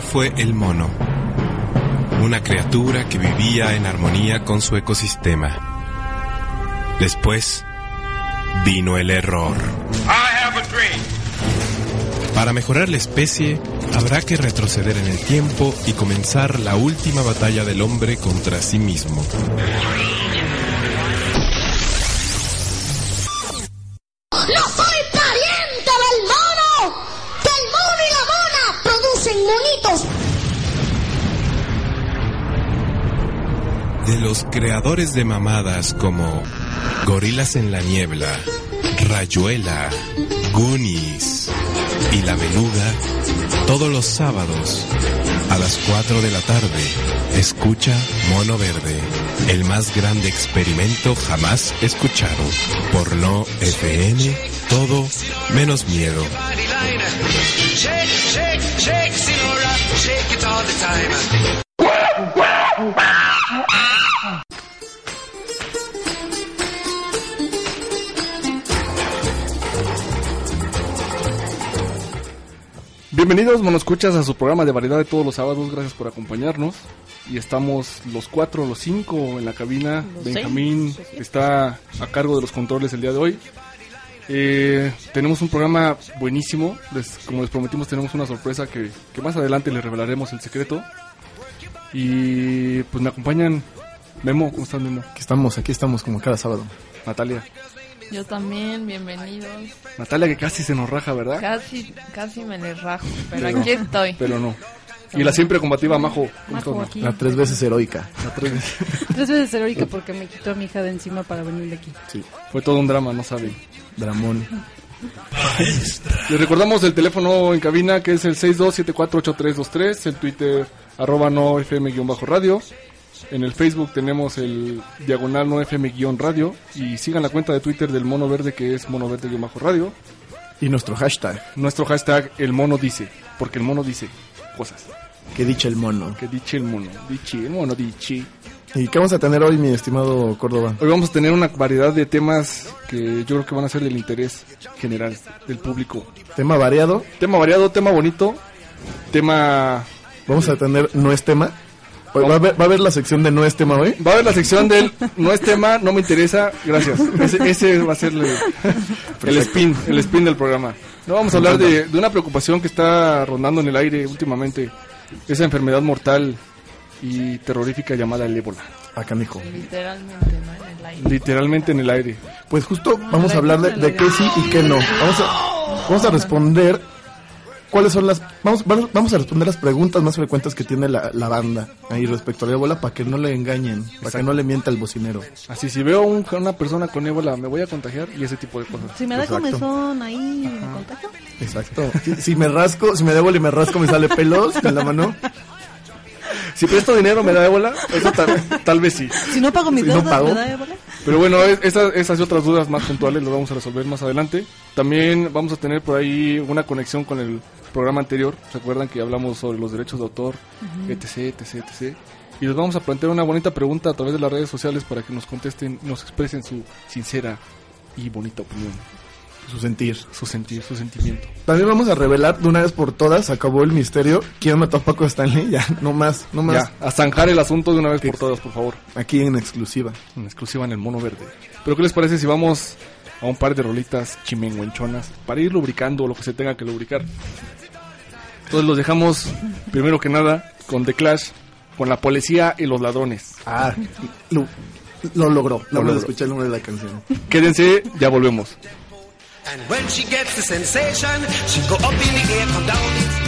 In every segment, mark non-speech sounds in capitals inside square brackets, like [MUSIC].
Primero fue el mono, una criatura que vivía en armonía con su ecosistema. Después vino el error. Para mejorar la especie, habrá que retroceder en el tiempo y comenzar la última batalla del hombre contra sí mismo. Creadores de mamadas como Gorilas en la Niebla, Rayuela, Goonies y La Beluga, todos los sábados a las 4 de la tarde, escucha Mono Verde, el más grande experimento jamás escuchado. Por No FM, todo menos miedo. Bienvenidos, monoscuchas, a su programa de variedad de todos los sábados. Gracias por acompañarnos. Y estamos los cuatro, los cinco en la cabina. Los Benjamín seis, está a cargo de los controles el día de hoy. Eh, tenemos un programa buenísimo. Les- como les prometimos, tenemos una sorpresa que, que más adelante les revelaremos el secreto. Y pues me acompañan Memo. ¿Cómo estás, Memo? Aquí estamos, aquí estamos como cada sábado. Natalia. Yo también, bienvenidos. Natalia que casi se nos raja, ¿verdad? Casi, casi me les rajo, pero, Pero- aquí estoy. Pero no. Y la siempre combativa Majo. ¿Cómo estás, Majo. La tres veces heroica. La tres veces. [LAUGHS] Tres veces heroica porque me quitó a mi hija de encima para venir de aquí. Sí, Fue todo un drama, no saben. Dramón. Les recordamos el teléfono en cabina que es el 62748323, el Twitter arroba no fm-radio. En el Facebook tenemos el diagonal no fm-radio y sigan la cuenta de Twitter del mono verde que es mono verde-radio. Y nuestro hashtag, Nuestro hashtag el mono dice, porque el mono dice cosas. que dicha el mono. Que diche el mono, dichi, el mono dichi. ¿Y qué vamos a tener hoy, mi estimado Córdoba? Hoy vamos a tener una variedad de temas que yo creo que van a ser del interés general del público. Tema variado. Tema variado, tema bonito, tema Vamos a tener no es tema. ¿Va a, haber, ¿Va a haber la sección de no es tema hoy? Va a haber la sección del no es tema, no me interesa, gracias. Ese, ese va a ser el, [LAUGHS] el spin, el spin del programa. No vamos a hablar de, de una preocupación que está rondando en el aire últimamente, esa enfermedad mortal y terrorífica llamada el ébola. Acá, mijo. Literalmente, ¿no? En el aire. Literalmente en el aire. Pues justo vamos a hablar de, de qué sí y qué no. Vamos a, vamos a responder cuáles son las... Vamos, vamos vamos a responder las preguntas más frecuentes que tiene la, la banda ahí respecto al ébola para que no le engañen, para que no le mienta el bocinero. Así, si veo un- una persona con ébola, me voy a contagiar y ese tipo de cosas. Si me da Exacto. comezón ahí, ¿me contagio? Exacto. Si, si me rasco, si me debo y me rasco, me sale pelos en la mano. Si presto dinero, me da ébola, eso tal, tal vez sí. Si no pago mis Si no pago. ¿me da ébola? Pero bueno, es- esas, esas y otras dudas más puntuales las vamos a resolver más adelante. También vamos a tener por ahí una conexión con el programa anterior. ¿Se acuerdan que hablamos sobre los derechos de autor, etc, etc, etc? Y les vamos a plantear una bonita pregunta a través de las redes sociales para que nos contesten, nos expresen su sincera y bonita opinión, Su sentir. su sentir, su sentimiento. También vamos a revelar de una vez por todas, acabó el misterio. ¿Quién mató a Paco Stanley? [LAUGHS] Ya, no más, no más. Ya, a zanjar el asunto de una vez por todas, por favor. Aquí en exclusiva. En exclusiva en el mono verde. Pero ¿qué les parece si vamos a un par de rolitas chimenguenchonas para ir lubricando lo que se tenga que lubricar? Entonces los dejamos, primero que nada, con The Clash, con la policía y los ladrones. Ah, lo, lo logró. Lo Lo logró. escuché el nombre de la canción. Quédense, ya volvemos. And when she gets the sensation, she go up in the air, come down.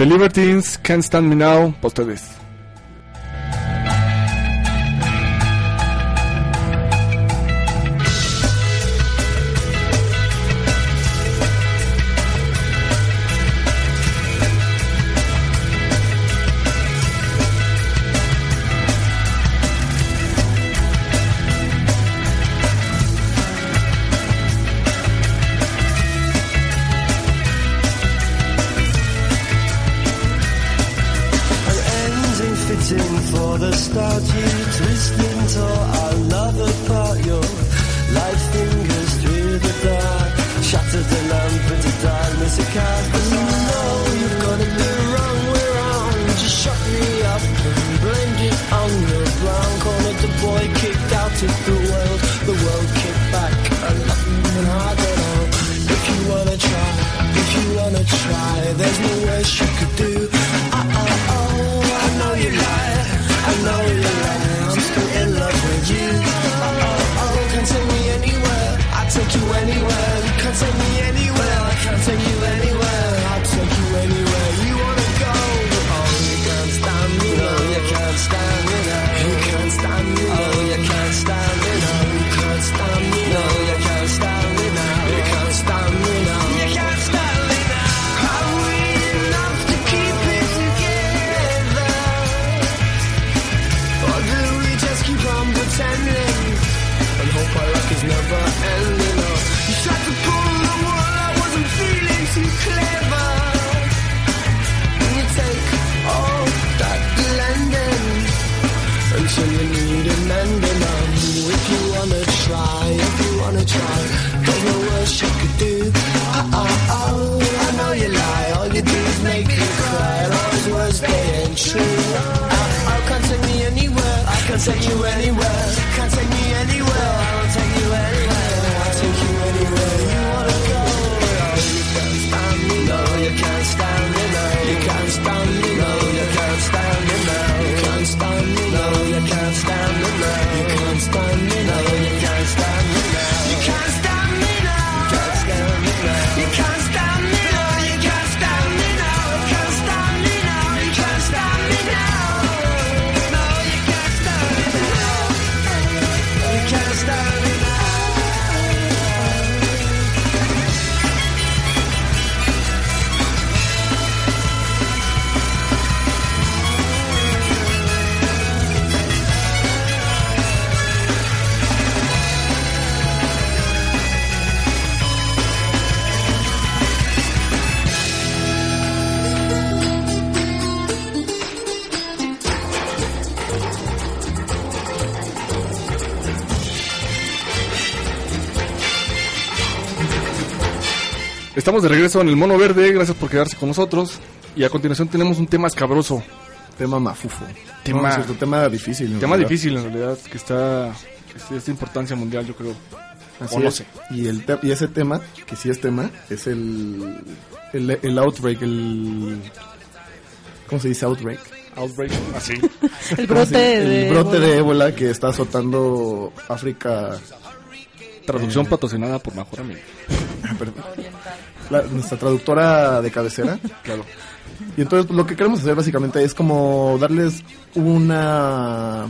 The Libertines Can't Stand Me Now, para ustedes. Estamos de regreso en el Mono Verde, gracias por quedarse con nosotros. Y a continuación tenemos un tema escabroso. Tema mafufo. Tema- No, es cierto, tema difícil. Tema realidad. difícil en realidad, que está es de importancia mundial, yo creo. Así o no es. sé. Y, el te- y ese tema, que sí es tema, es el, el, el outbreak, el... ¿Cómo se dice outbreak? Outbreak, así. [LAUGHS] El brote el de brote ébola. de ébola que está azotando África. Traducción patrocinada por Mejor Amigo. [LAUGHS] La- nuestra traductora de cabecera. [LAUGHS] Claro. Y entonces lo que queremos hacer básicamente es como darles una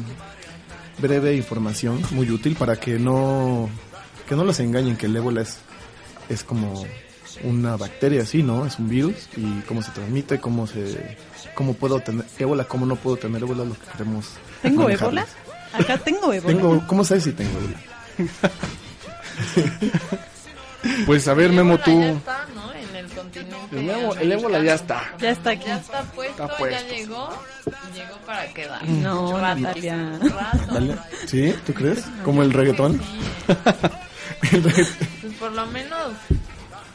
breve información muy útil para que no que no los engañen que el ébola es es como una bacteria así, ¿no? Es un virus y cómo se transmite, cómo se cómo puedo tener ébola, cómo no puedo tener ébola, lo que queremos ¿Tengo manejarles. ébola? Acá tengo ébola. Tengo, ¿cómo sabes si tengo ébola? [LAUGHS] Pues a ver, Memo, tú. Ya está, ¿no? El continente. El ébola- el ébola ya está. Ya está aquí. Ya está puesto, Está puesto. ya llegó. y Llegó para quedar. No, Natalia. ¿Sí? ¿Tú crees? ¿Como el reggaetón? [LAUGHS] Pues por lo menos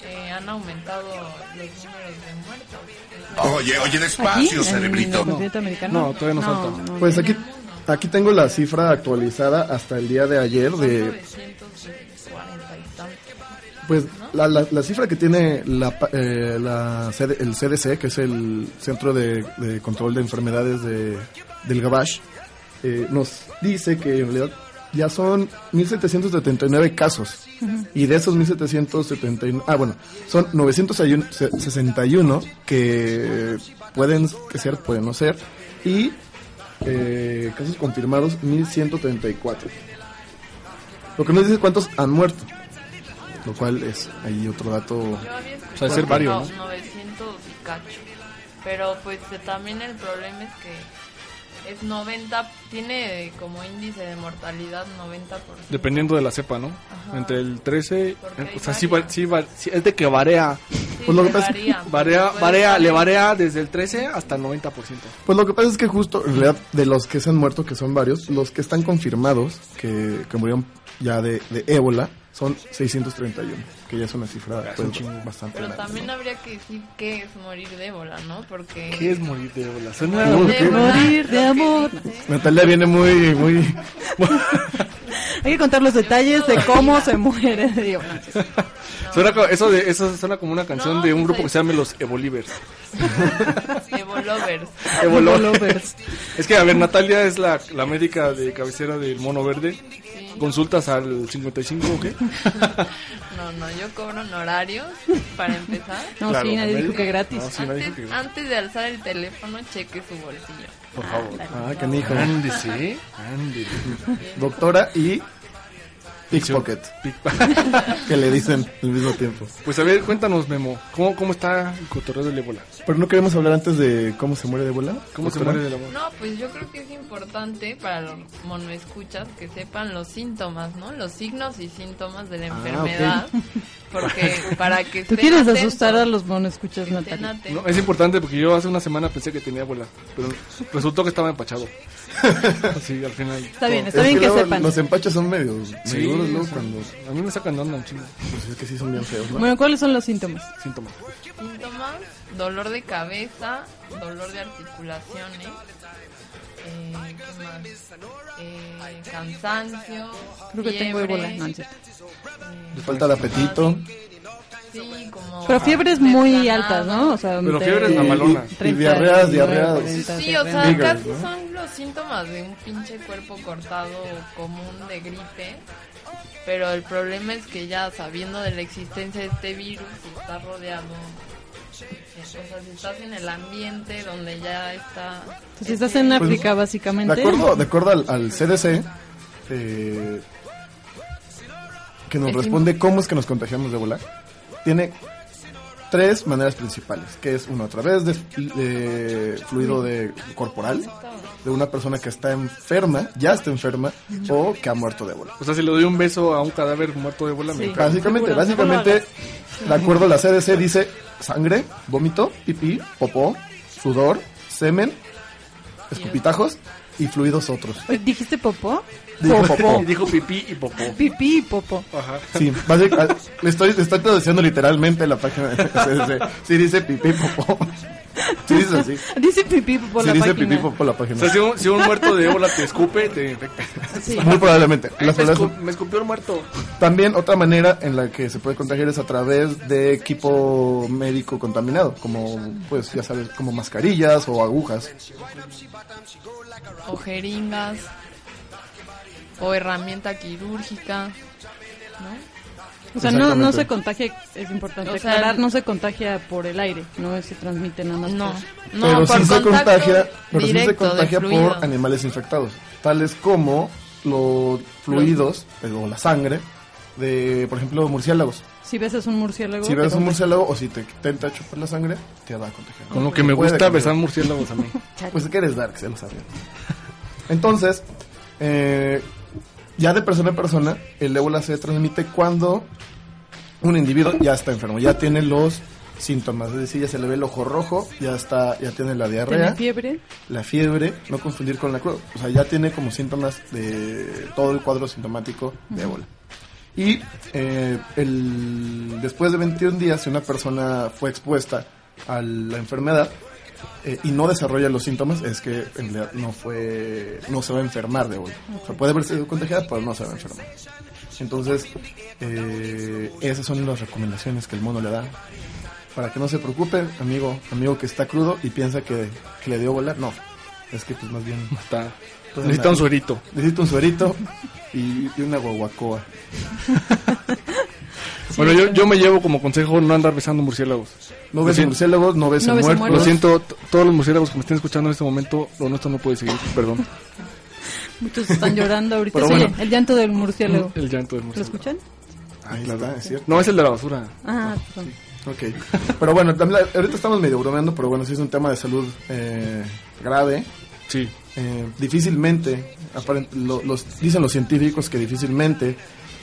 eh, han aumentado los números de muertos. Oye, oye, despacio, ¿En cerebrito. No, todavía nos falta. no Pues aquí aquí tengo la cifra actualizada hasta el día de ayer de 940 y tantos. Pues la, la, la cifra que tiene la, eh, la el CDC, que es el Centro de, de Control de Enfermedades de, del Gabash, eh, nos dice que en realidad ya son 1.779 casos. Y de esos 1.779, ah bueno, son 961 que pueden que ser, pueden no ser. Y eh, casos confirmados 1.134. Lo que nos dice cuántos han muerto. Lo cual es ahí otro dato. Yo había O sea, de ser varios, no, 900 y cacho. Pero pues también el problema es que es 90, tiene como índice de mortalidad 90%. Dependiendo de la cepa, ¿no? Ajá. Entre el 13, Porque eh, ahí o sea, sí, va- sí, va- sí, es de que varía, Sí, Pues lo que le pasa- varía, varía, varía, le varía desde el 13 hasta el 90%. Pues lo que pasa es que justo, en realidad, de los que se han muerto, que son varios, los que están confirmados, que, que murieron ya de, de ébola, son 631, que ya es una cifra es pues, un chingo. bastante Pero grande. también ¿no? habría que decir qué es morir de ébola, ¿no? Porque... ¿Qué es morir de ébola? Suena Morir de Morir de amor. Natalia viene muy, muy... [LAUGHS] Hay que contar los detalles de cómo se muere de ébola. Suena eso, de, eso suena como una canción No, de un grupo que se llama Los Evolivers. Evolovers. [LAUGHS] Evolovers. Es que, a ver, Natalia es la, la médica de cabecera del Mono Verde. Consultas al 55, ¿o qué? [LAUGHS] No, no, yo cobro honorarios para empezar. [LAUGHS] No, Claro, sí, nadie dijo que gratis. No, sí, nadie dijo Antes, que- antes de alzar el teléfono, cheque su bolsillo. Por favor. Ah, canijo. Ándese, ándese. Doctora y pickpocket, [LAUGHS] que le dicen al mismo tiempo. Pues a ver, cuéntanos, Memo, ¿cómo, cómo está el cotorreo del ébola? Pero no queremos hablar antes de cómo se muere de ébola. ¿Cómo se muere del ébola? No, pues yo creo que es importante para los monoescuchas que sepan los síntomas, ¿no? Los signos y síntomas de la Ah, enfermedad porque [LAUGHS] para que Tú quieres atentos, asustar a los monoescuchas, Natalia. No, es importante porque yo hace una semana pensé que tenía abuela, pero resultó que estaba empachado. [LAUGHS] Sí, al final. Está bien, Es está bien que luego sepan. Los empachos son medios, Sí, medio duros, luego sí. cuando... A mí me sacan onda un chingo. Pues es que sí son bien feos, ¿no? Bueno, ¿cuáles son los síntomas? Síntomas. Síntomas, dolor de cabeza, dolor de articulaciones, eh, ¿qué más? Eh, cansancio, Creo que tengo fiebre, ébola. No, es eh, Falta de apetito. Sí, como Pero fiebres muy altas, ¿no? O sea, Pero de fiebres mamalonas. Y diarreas, diarreas. 40, Sí, o sea, casi ¿no? son los síntomas de un pinche cuerpo cortado común de gripe. Pero el problema es que ya sabiendo de la existencia de este virus, si estás rodeado, o sea, si estás en el ambiente donde ya está... Si estás en Pues, África, De básicamente. acuerdo, de acuerdo al, al CDC, eh, que nos Es responde cómo es que nos contagiamos de ébola, tiene tres maneras principales, que es uno a través de, de fluido de corporal, de una persona que está enferma, ya está enferma, o que ha muerto de ébola. O sea, si le doy un beso a un cadáver muerto de ébola, me Sí. Básicamente, básicamente, de acuerdo a la CDC, dice sangre, vómito, pipí, popó, sudor, semen, escupitajos y fluidos otros. ¿Dijiste popó? Dijo Popó. Y dijo pipí y popó. Pipí y popó. Ajá. Sí, básic- ah, le estoy, le estoy traduciendo literalmente la página. [LAUGHS] Sí dice pipí popó. Sí dice así. Dice pipí popó Sí la dice página. pipí popó la O página. sea, si un, si un muerto de ébola te escupe, te infecta. Sí. [LAUGHS] Muy probablemente. Ay, me, escu- me escupió el muerto. También otra manera en la que se puede contagiar es a través de equipo médico contaminado, como pues ya sabes, como mascarillas o agujas. o jeringas o herramienta quirúrgica, ¿no? O sea, no, no se contagia, es importante O sea, aclarar, no se contagia por el aire, no se transmite nada más. No, no, pero por sí se contagia, pero sí se contagia por animales infectados, tales como los fluidos eh, o la sangre de, por ejemplo, murciélagos. Si besas un murciélago. Si ves un murciélago o si te intenta chupar la sangre, te va a contagiar. Con lo que me gusta besar murciélagos a mí. [LAUGHS] Pues que eres dark, se lo sabía. Entonces, eh, ya de persona en persona, el ébola se transmite cuando un individuo ya está enfermo, ya tiene los síntomas, es decir, ya se le ve el ojo rojo, ya está, ya tiene la diarrea, fiebre. la fiebre, no confundir con la cruz, o sea, ya tiene como síntomas de todo el cuadro sintomático de ébola. Y eh, el, después de 21 días, si una persona fue expuesta a la enfermedad eh, y no desarrolla los síntomas, es que en realidad no fue, no se va a enfermar de ébola. O sea, puede haber sido contagiada, pero no se va a enfermar. Entonces, eh, esas son las recomendaciones que el mono le da. Para que no se preocupe, amigo, amigo que está crudo y piensa que, que le dio ébola, no. Es que pues más bien [LAUGHS] Está. Necesita un suerito. necesita un suerito y, y una guaguacoa. [LAUGHS] Bueno, yo, yo me llevo como consejo no andar besando murciélagos. No Lo ves siento. murciélagos, no ves No el ves el muerto. Lo siento, todos los murciélagos que me estén escuchando en este momento, lo nuestro no puede seguir, perdón. [LAUGHS] Muchos están llorando ahorita. Pero Sí, bueno. el llanto del murciélago. El llanto del ¿Lo murciélago. escuchan? Ahí está, es cierto. No, es el de la basura. Ah, perdón. Ok. Pero bueno, también la- ahorita estamos medio bromeando, pero bueno, sí es un tema de salud eh, grave. Sí. Eh, difícilmente, aparent- lo- los, dicen los científicos que difícilmente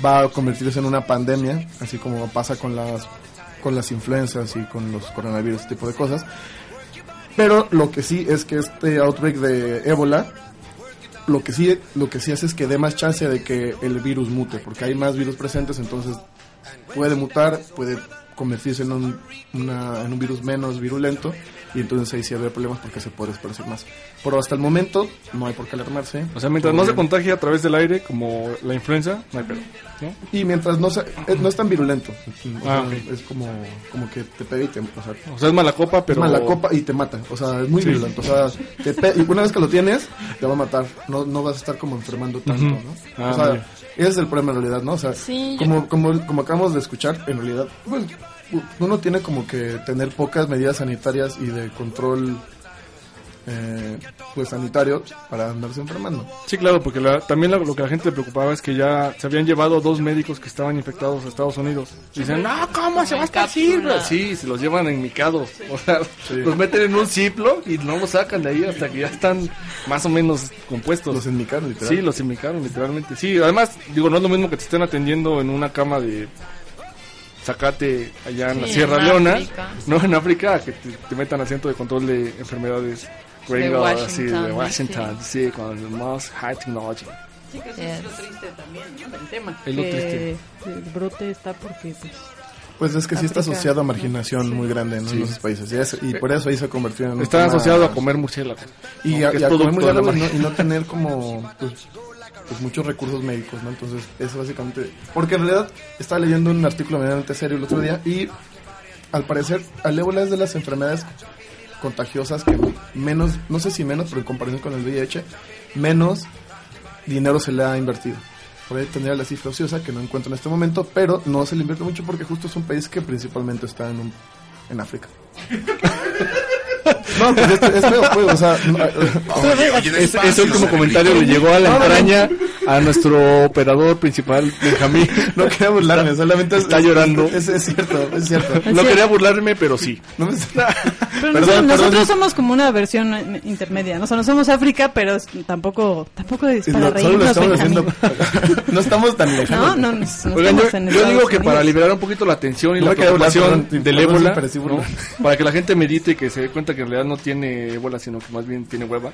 va a convertirse en una pandemia, así como pasa con las con las influencias y con los coronavirus, ese tipo de cosas. Pero lo que sí es que este outbreak de ébola, lo que sí, lo que sí hace es que dé más chance de que el virus mute, porque hay más virus presentes, entonces puede mutar, puede convertirse en un, una- en un virus menos virulento y entonces ahí sí habrá problemas porque se puede esparcir más. Pero hasta el momento no hay por qué alarmarse. O sea, mientras no se contagie a través del aire, como la influenza, no hay pedo. ¿no? Y mientras no se, eh, no es tan virulento. O Ah, sea, ok. Es como, como que te pega y te... O sea, O sea, es mala copa, pero... es mala copa y te mata. O sea, es muy Sí. virulento. O sea, te pe- y una vez que lo tienes, te va a matar. No, no vas a estar como enfermando tanto. ¿no? Ah, o sea, ese es el problema en realidad, ¿no? O sea, Sí, yo- como, como, como acabamos de escuchar, en realidad, pues, uno tiene como que tener pocas medidas sanitarias y de control eh, pues sanitario para andarse enfermando. Sí, claro, porque la- también lo, lo que a la gente le preocupaba es que ya se habían llevado dos médicos que estaban infectados a Estados Unidos. Y dicen, no, ¿cómo se va a cápsula. Sí, se los llevan enmicados. O sea, los meten en un ciplo y no los sacan de ahí hasta que ya están más o menos compuestos. Los enmicaron, literal. Sí, los inmicaron, literalmente. Sí, además, digo, no es lo mismo que te estén atendiendo en una cama de sacate allá en la Sí, Sierra en Leona, África. no en África, que te, te metan al centro de control de enfermedades gringo, así, de sí. Washington, sí, con el más high technology. Sí, que eso Yes. es lo triste también, ¿no? El tema. Es lo que el brote está porque, pues, Pues es que sí está asociado a marginación muy grande ¿no? Sí. en esos países. Y, es- y por eso ahí se ha convertido en Está asociado a comer murciélagos. y a, y a comer la murciélagos y no, y no tener como pues, pues muchos recursos médicos, ¿no? Entonces, eso básicamente... Porque en realidad estaba leyendo un artículo medianamente serio el otro día y al parecer el ébola es de las enfermedades contagiosas que menos, no sé si menos, pero en comparación con el VIH, menos dinero se le ha invertido. Por ahí tendría la cifra ociosa que no encuentro en este momento, pero no se le invierte mucho porque justo es un país que principalmente está en, un, en África. [LAUGHS] no, pues es, es feo, pues, o sea... Ese último comentario le llegó a la No, no, no. entraña a nuestro operador principal, Benjamín. No quería burlarme, solamente es- Está llorando. Es, es cierto, es cierto. No quería burlarme, pero sí. No me- Pero Perdón, nosotros, perdón. somos como una versión intermedia, ¿no? O sea, no somos África, pero tampoco tampoco es para lo reírnos. estamos Benjamín. haciendo. [LAUGHS] no estamos tan lejanos. No, no, no, no Oigan, yo, estamos en yo digo que para liberar un poquito la tensión y No la preocupación del ébola, ¿no? para que la gente medite y que se dé cuenta que en realidad no tiene ébola, sino que más bien tiene hueva,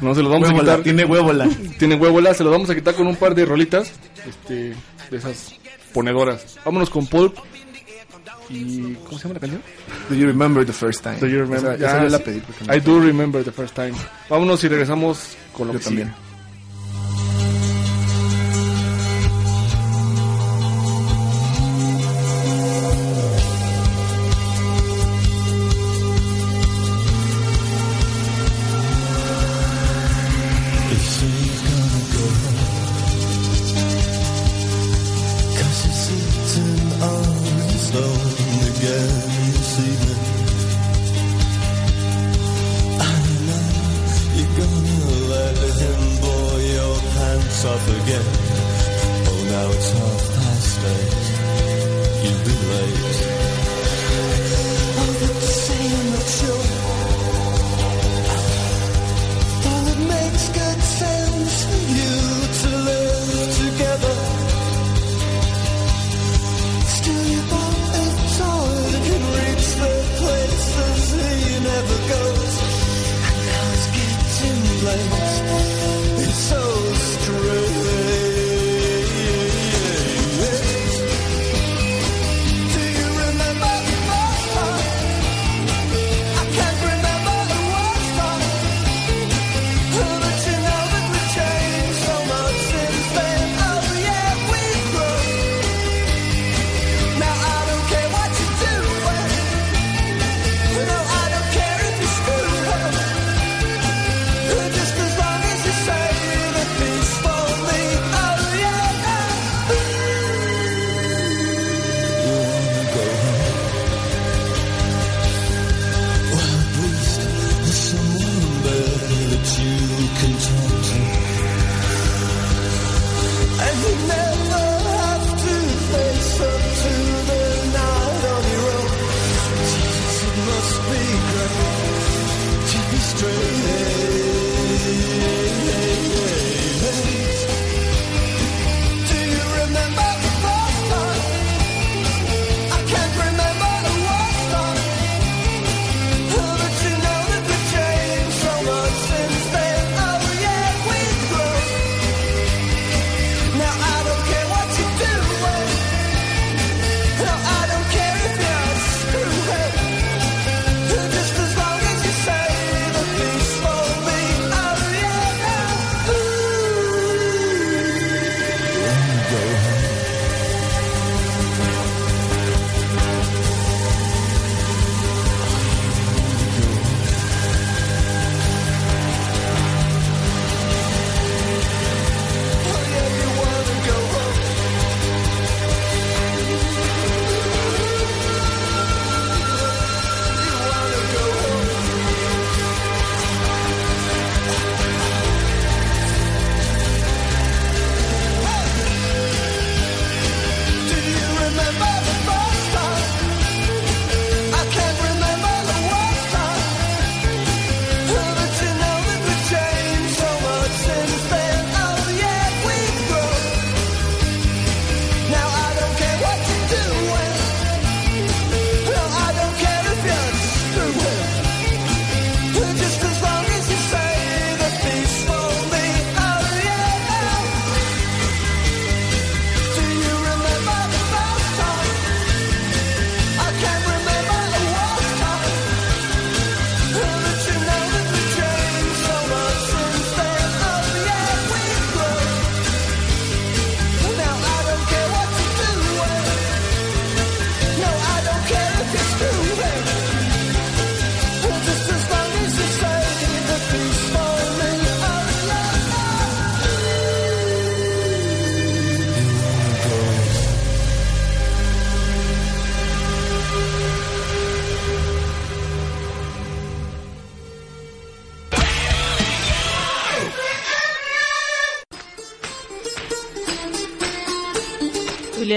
no se lo vamos a Huévola, quitar. tiene huévola. Tiene huevola, se lo vamos a quitar con un par de rolitas, este, de esas ponedoras. Vámonos con Pulp y ¿cómo se llama la canción? Do you remember the first time? Do you remember? Esa, esa Ah, yo la pedí. I do remember the first time. Vámonos y regresamos con lo Yo que también. sigue.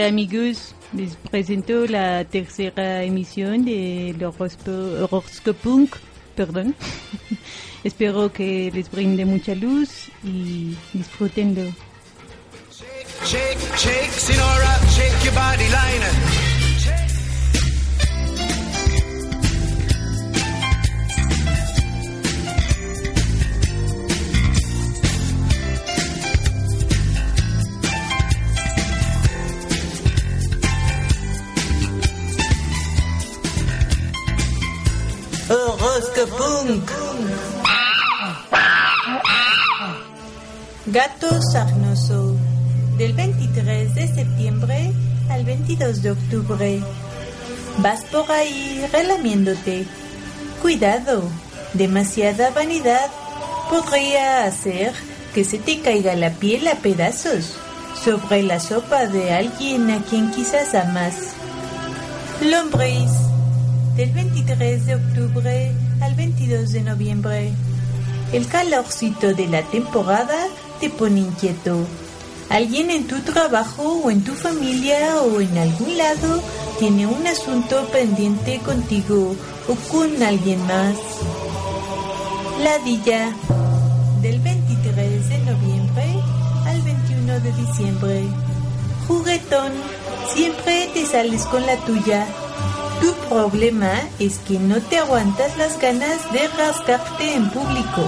Amigos, les presento la tercera emisión del horosco- Horoscopunk, perdón. [LAUGHS] Espero que les brinde mucha luz y disfrútenlo. Shake, shake, Sinora, shake your body line. Horoscopunk. Gato sarnoso. Del 23 de septiembre al 22 de octubre. Vas por ahí relamiéndote. Cuidado, demasiada vanidad podría hacer que se te caiga la piel a pedazos sobre la sopa de alguien a quien quizás amas. Lombriz, del 23 de octubre al 22 de noviembre. El calorcito de la temporada te pone inquieto. Alguien en tu trabajo o en tu familia o en algún lado tiene un asunto pendiente contigo o con alguien más. Ladilla, del 23 de noviembre al 21 de diciembre. Juguetón, siempre te sales con la tuya. Tu problema es que no te aguantas las ganas de rascarte en público.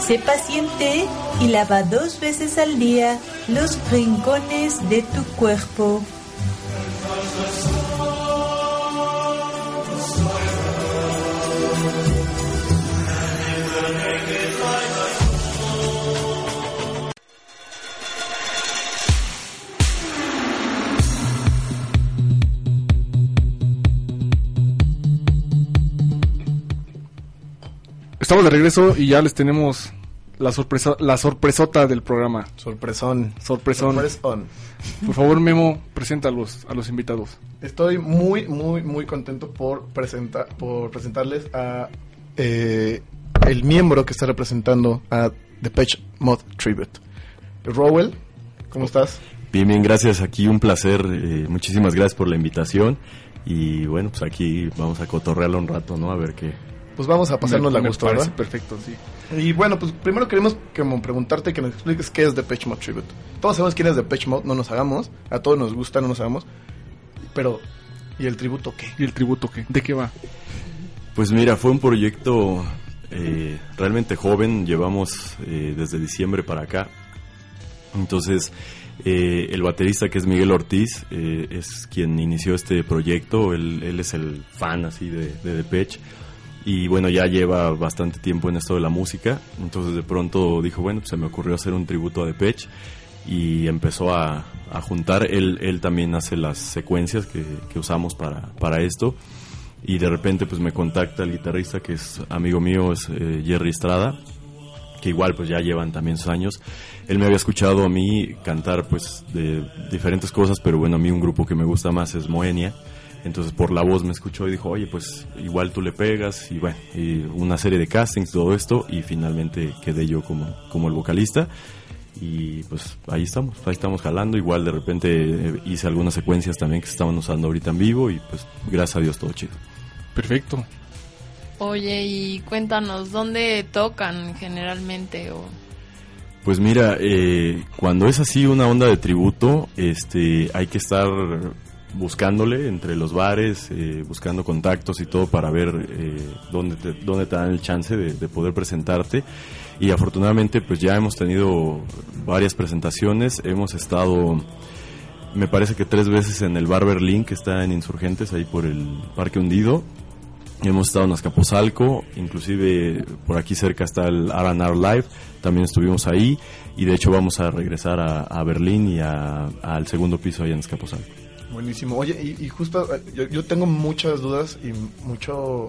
Sé paciente y lava dos veces al día los rincones de tu cuerpo. Estamos de regreso y ya les tenemos la sorpresa, la sorpresota del programa. Sorpresón. Sorpresón. Sorpresón. Por favor, Memo, presenta a los, a los invitados. Estoy muy, muy, muy contento por, presentar por presentarles a eh, el miembro que está representando a The Patch Mod Tribute. Rowell, ¿cómo estás? Bien, bien, gracias. Aquí un placer. eh, muchísimas gracias por la invitación. Y bueno, pues aquí vamos a cotorrearlo un rato, ¿no? A ver qué. Pues vamos a pasarnos Me- la me gusto, parece ¿verdad? perfecto, sí. Y bueno, pues primero queremos como preguntarte que nos expliques qué es The Patch Mod Tribute. Todos sabemos quién es The Patch Mod, no nos hagamos. A todos nos gusta, no nos hagamos. Pero, ¿y el tributo qué? ¿Y el tributo qué? ¿De qué va? Pues mira, fue un proyecto eh, realmente joven. Llevamos eh, desde diciembre para acá. Entonces, eh, el baterista que es Miguel Ortiz eh, es quien inició este proyecto. Él, él es el fan así de, de Depeche. Y bueno, ya lleva bastante tiempo en esto de la música. Entonces de pronto dijo, bueno, pues se me ocurrió hacer un tributo a Depeche. Y empezó a, a juntar. Él, él también hace las secuencias que, usamos para, para esto. Y de repente pues me contacta el guitarrista que es amigo mío, es eh, Jerry Estrada que igual pues ya llevan también sus años. Él me había escuchado a mí cantar pues de diferentes cosas, pero bueno, a mí un grupo que me gusta más es Moenia. Entonces por la voz me escuchó y dijo, oye, pues igual tú le pegas y bueno, y una serie de castings, todo esto y finalmente quedé yo como, como el vocalista y pues ahí estamos, ahí estamos jalando, igual de repente eh, hice algunas secuencias también que se estaban usando ahorita en vivo y pues gracias a Dios todo chido. Perfecto. Oye, y cuéntanos, ¿dónde tocan generalmente? O... Pues mira, eh, cuando es así una onda de tributo, este, hay que estar buscándole entre los bares, eh, buscando contactos y todo para ver eh, dónde, te, dónde te dan el chance de, de poder presentarte. Y afortunadamente pues ya hemos tenido varias presentaciones, hemos estado, me parece que tres veces en el Bar Berlín que está en Insurgentes, ahí por el Parque Hundido. Hemos estado en Azcapotzalco, inclusive por aquí cerca está el R&R Live, también estuvimos ahí y de hecho vamos a regresar a, Berlín y al segundo piso allá en Azcapotzalco. Buenísimo. Oye, y, y justo eh, yo, yo tengo muchas dudas y mucho...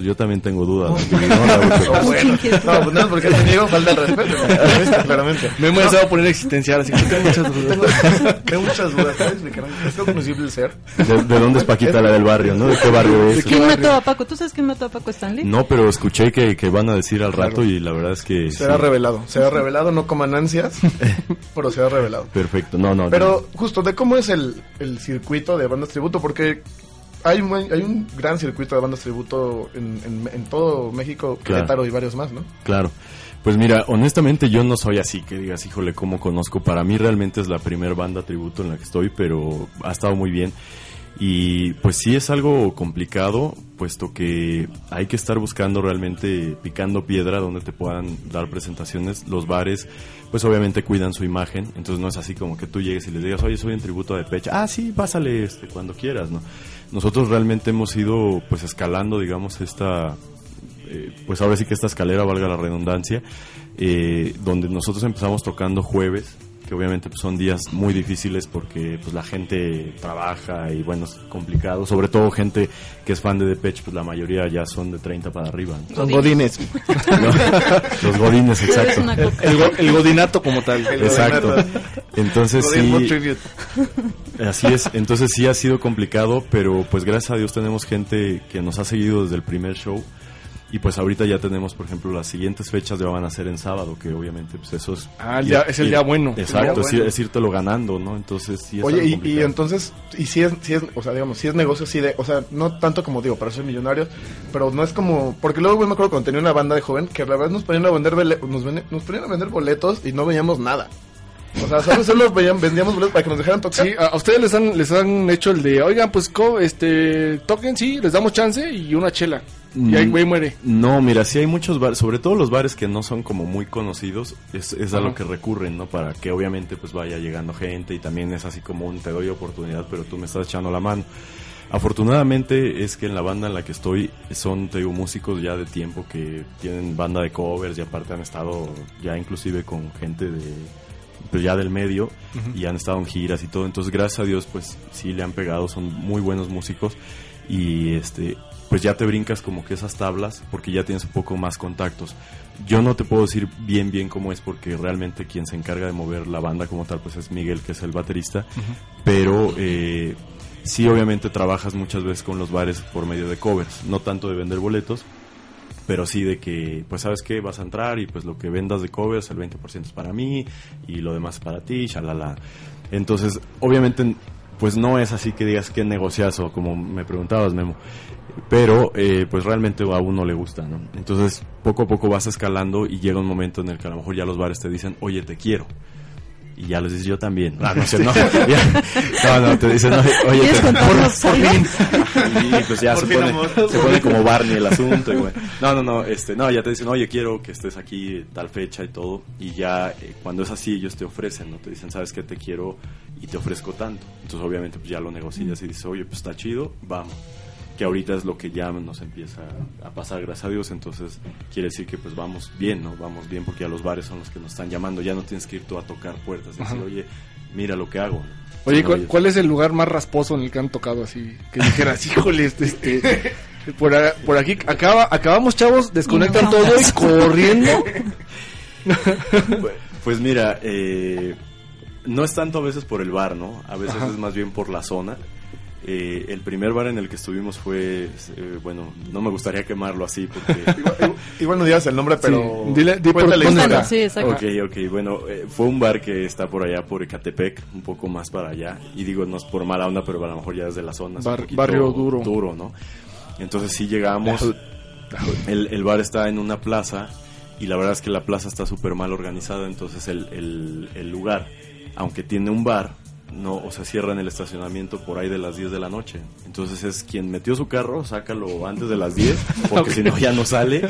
Pues yo también tengo dudas. ¿no? No, bueno. No, pues no, porque al amigo falta el respeto. ¿no? Claramente. Ya se va a poner existencial, así que tengo muchas dudas. Tengo muchas dudas. ¿Puedes explicar? ¿Es cognoscible el ser? ¿De, de dónde es Paquita la del barrio, no? ¿De qué barrio es? ¿Quién mató a Paco? ¿Tú sabes quién mató a Paco Stanley? No, pero escuché que, que van a decir al rato y la verdad es que... Será sí. revelado. Será revelado, no coman ansias, pero será revelado. Perfecto, no, no. Pero justo de cómo es el, el circuito de bandas tributo, porque hay un, hay un gran circuito de bandas tributo en, en, en todo México, Claro. Querétaro y varios más, ¿no? Claro. Pues mira, honestamente yo no soy así que digas, híjole, ¿cómo conozco? Para mí realmente es la primer banda tributo en la que estoy, pero ha estado muy bien. Y pues sí es algo complicado, puesto que hay que estar buscando realmente picando piedra donde te puedan dar presentaciones. Los bares, pues obviamente cuidan su imagen, entonces no es así como que tú llegues y les digas, oye, soy en tributo de Pecha. Ah, sí, pásale este, cuando quieras, ¿no? Nosotros realmente hemos ido pues escalando, digamos, esta eh, pues ahora sí que esta escalera, valga la redundancia, eh, donde nosotros empezamos tocando jueves, que obviamente pues, son días muy difíciles porque pues la gente trabaja y bueno, es complicado, sobre todo gente que es fan de Depeche, pues la mayoría ya son de 30 para arriba. ¿no? Son godines. [LAUGHS] ¿No? Los godines, exacto. El, go- el godinato como tal. Exacto. Entonces sí. Así es, entonces sí ha sido complicado, pero pues gracias a Dios tenemos gente que nos ha seguido desde el primer show y pues ahorita ya tenemos, por ejemplo, las siguientes fechas ya van a ser en sábado, que obviamente pues eso es... Ah, el día- es el día bueno. Exacto, sí, bueno. es irtelo ganando, ¿no? Entonces sí es Oye, y, entonces, y si es, si es, o sea, digamos, si es negocio así de, o sea, no tanto como digo, para ser millonarios, pero no es como, porque luego me acuerdo cuando tenía una banda de joven que la verdad nos ponían a vender, nos, nos ponían a vender boletos y no veíamos nada. O sea, solo, solo vendíamos boletos para que nos dejaran tocar. Sí, a a ustedes les han, les han hecho el de, oigan, pues, co- este, toquen, sí, les damos chance y una chela. Y ahí, güey, muere. No, mira, sí hay muchos bares, sobre todo los bares que no son como muy conocidos, es, es a lo que recurren, ¿no? Para que obviamente pues vaya llegando gente y también es así como un te doy oportunidad, pero tú me estás echando la mano. Afortunadamente es que en la banda en la que estoy son, te digo, músicos ya de tiempo que tienen banda de covers y aparte han estado ya inclusive con gente de pues ya del medio y han estado en giras y todo, entonces gracias a Dios pues sí le han pegado, son muy buenos músicos y este pues ya te brincas como que esas tablas porque ya tienes un poco más contactos. Yo no te puedo decir bien bien cómo es porque realmente quien se encarga de mover la banda como tal pues es Miguel que es el baterista, pero eh, sí obviamente trabajas muchas veces con los bares por medio de covers, no tanto de vender boletos, pero sí de que, pues sabes que vas a entrar y pues lo que vendas de covers, el 20% es para mí y lo demás es para ti, shalala. Entonces, obviamente, pues no es así que digas que negociazo, como me preguntabas, Memo. Pero, eh, pues realmente a uno le gusta, ¿no? Entonces, poco a poco vas escalando y llega un momento en el que a lo mejor ya los bares te dicen, oye, te quiero. Y ya les dices yo también. Ah, no sé, no. [LAUGHS] [LAUGHS] ya. no, no, te dicen, oye, oye, ¿Quieres te- algo? y [LAUGHS] pues ya Por se fin, pone, se pone como Barney el asunto. y bueno. No, no, no, este, no, ya te dicen, oye, quiero que estés aquí tal fecha y todo. Y ya eh, cuando es así, ellos te ofrecen, ¿no? Te dicen, sabes que te quiero y te ofrezco tanto. Entonces, obviamente, pues ya lo negocias y dices, oye, pues está chido, vamos. Que ahorita es lo que ya nos empieza a pasar, gracias a Dios. Entonces, quiere decir que pues vamos bien, ¿no? Vamos bien porque ya los bares son los que nos están llamando. Ya no tienes que ir tú a tocar puertas y decir, oye, mira lo que hago. ¿no? Oye, ¿cuál, cuál es el lugar más rasposo en el que han tocado así? Que dijeras, [LAUGHS] híjole, este, este, por, a- por aquí acaba, acabamos, chavos, desconectan No. todo y corriendo. Pues- [LAUGHS] Pues mira, eh, no es tanto a veces por el bar, ¿no? A veces Ajá. es más bien por la zona. Eh, el primer bar en el que estuvimos fue, eh, bueno, no me gustaría quemarlo así porque... [LAUGHS] Igual, igual no digas el nombre, pero. Sí, dile- di por cuéntale dónde historia. Sí, exacto. Ok, ok, bueno, eh, fue un bar que está por allá, por Ecatepec, un poco más para allá. Y digo, no es por mala onda, pero a lo mejor ya desde la zona. Bar- barrio duro. Duro, ¿no? Entonces sí llegamos, el, el bar está en una plaza y la verdad es que la plaza está súper mal organizada, entonces el, el, el lugar, aunque tiene un bar, no, o sea, cierran el estacionamiento por ahí de las 10 de la noche. Entonces es quien metió su carro, sácalo antes de las 10, porque si no ya no sale.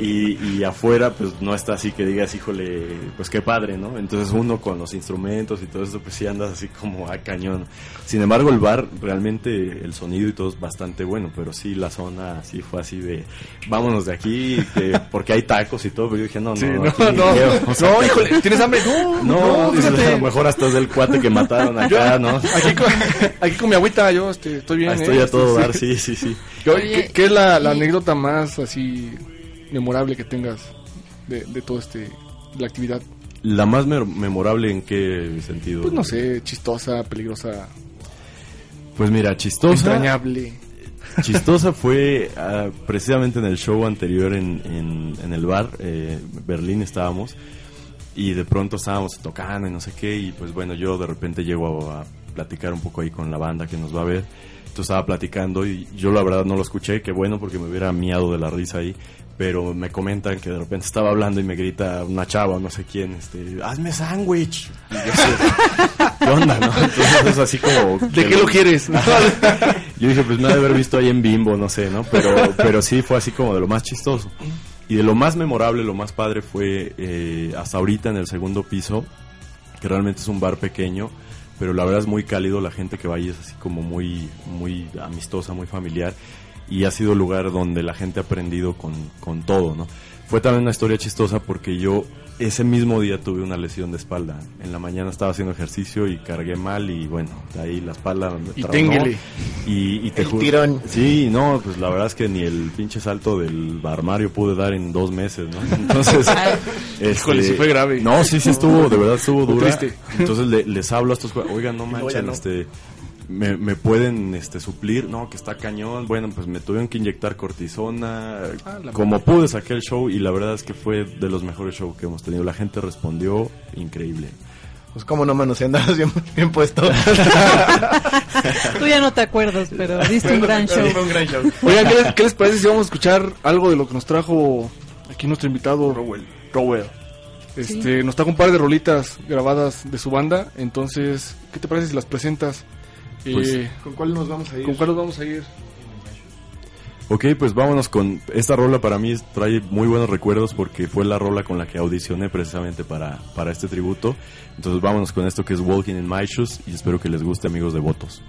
Y, y afuera, pues no está así que digas, híjole, pues qué padre, ¿no? Entonces uno con los instrumentos y todo eso, pues sí andas así como a cañón. Sin embargo, el bar, realmente el sonido y todo es bastante bueno, pero sí la zona sí fue así de, vámonos de aquí, que- porque hay tacos y todo, pero yo dije, no, no, Sí, no, no, creo. O sea, no, híjole, ¿tienes hambre? No, no, no, a lo mejor hasta es del cuate que mataron acá, ¿no? [LAUGHS] Aquí con, aquí con mi agüita, yo este, estoy bien. Ah, estoy ¿eh? a todo dar, sí, sí, sí. ¿Qué, Oye, qué- qué es la, la y- anécdota más así memorable que tengas de, de todo este, la actividad? La más mer- memorable en qué sentido? Pues no sé, chistosa, peligrosa, Pues mira, chistosa. entrañable. Chistosa fue ah, precisamente en el show anterior en, en, en el bar, eh, Berlín estábamos, y de pronto estábamos tocando y no sé qué, y pues bueno, yo de repente llego a, a platicar un poco ahí con la banda que nos va a ver, entonces estaba platicando y yo la verdad no lo escuché, qué bueno porque me hubiera miado de la risa ahí, pero me comentan que de repente estaba hablando y me grita una chava, no sé quién, este, hazme sándwich. ¿Qué onda, no? Entonces es así como... ¿De qué lo quieres? [LAUGHS] Yo dije, pues ha de haber visto ahí en Bimbo, no sé, ¿no? Pero, pero sí fue así como de lo más chistoso. Y de lo más memorable, lo más padre fue eh, hasta ahorita en el segundo piso, que realmente es un bar pequeño, pero la verdad es muy cálido, la gente que va ahí es así como muy, muy amistosa, muy familiar, y ha sido el lugar donde la gente ha aprendido con, con todo, ¿no? Fue también una historia chistosa porque yo ese mismo día tuve una lesión de espalda. En la mañana estaba haciendo ejercicio y cargué mal y bueno, de ahí la espalda me Y tronó. Y, y te El tirón. Sí, no, pues la verdad es que ni el pinche salto del armario pude dar en dos meses, ¿no? [LAUGHS] Entonces, este, Híjole, sí fue grave. No, sí, sí estuvo, de verdad estuvo dura. triste. Entonces le- les hablo a estos, jue- oigan, no manchen, no. este, me, me pueden este suplir, no, que está cañón. Bueno, pues me tuvieron que inyectar cortisona. Ah, Como pude saqué el show y la verdad es que fue de los mejores shows que hemos tenido. La gente respondió increíble. Pues cómo no, mano, si andabas bien, bien puesto. [LAUGHS] Tú ya no te acuerdas, pero diste un gran show. Fue un gran show. Oigan, ¿qué les, qué les parece si vamos a escuchar algo de lo que nos trajo aquí nuestro invitado, Rowell? Rowell. Este, Nos trajo un par de rolitas grabadas de su banda, entonces, ¿qué te parece si las presentas? Pues, Eh, ¿Con cuál nos vamos a ir? ¿Con cuál nos vamos a ir? Ok, pues vámonos con esta rola para mí trae muy buenos recuerdos porque fue la rola con la que audicioné precisamente para, para este tributo. Entonces vámonos con esto que es Walking in My Shoes y espero que les guste amigos de Votos.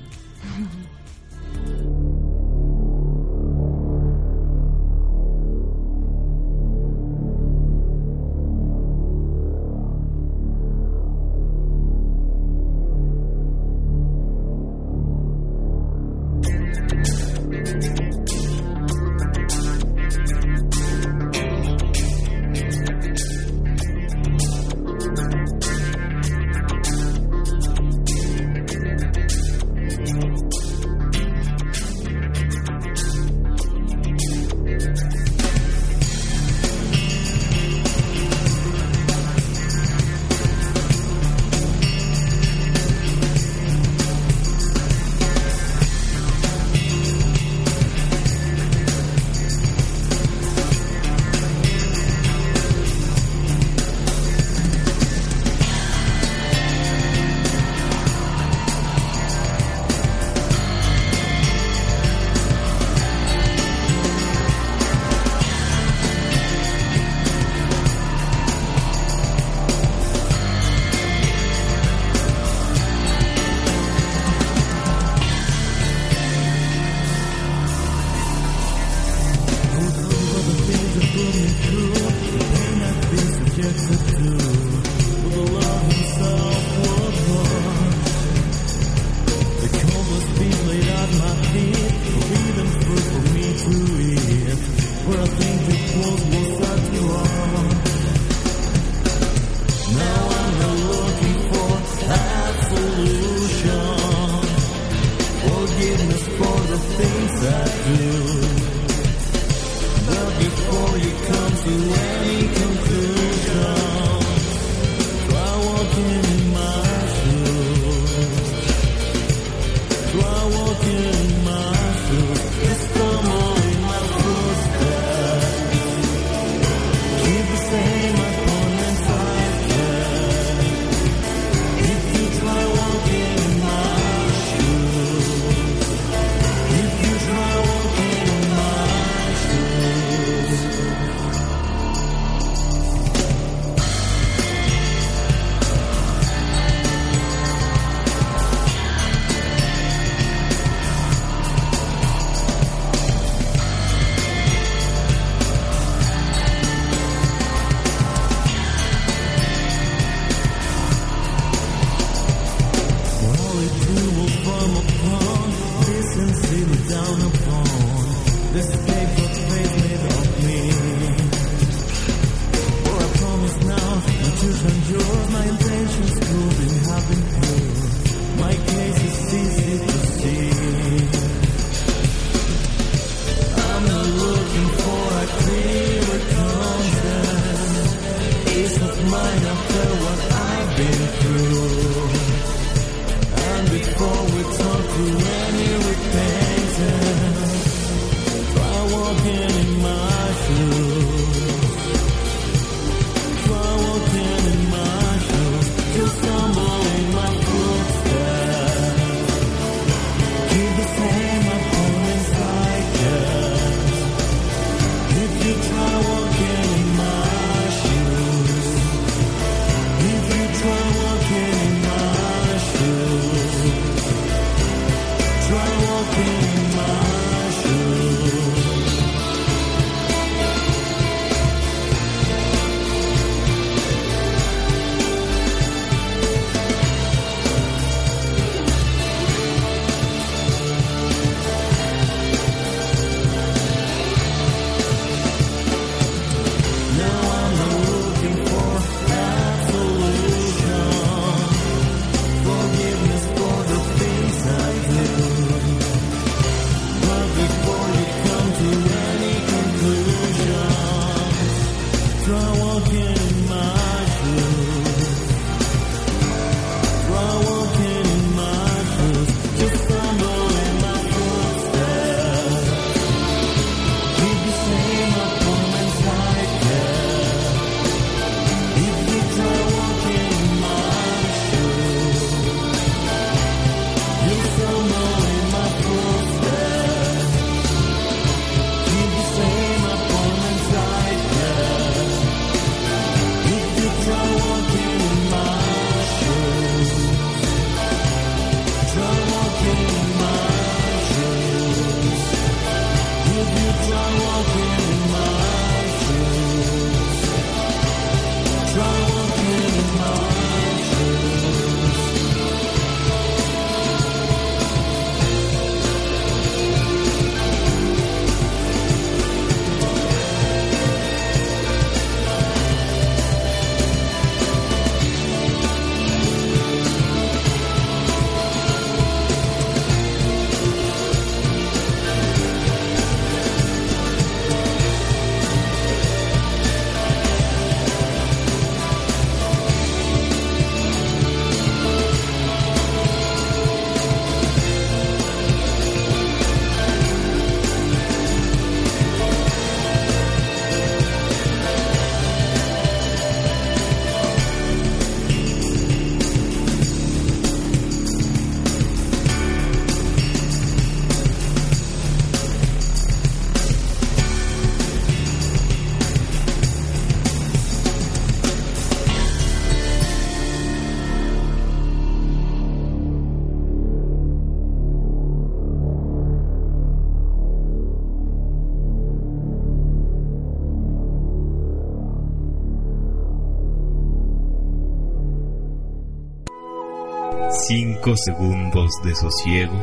Segundos de sosiego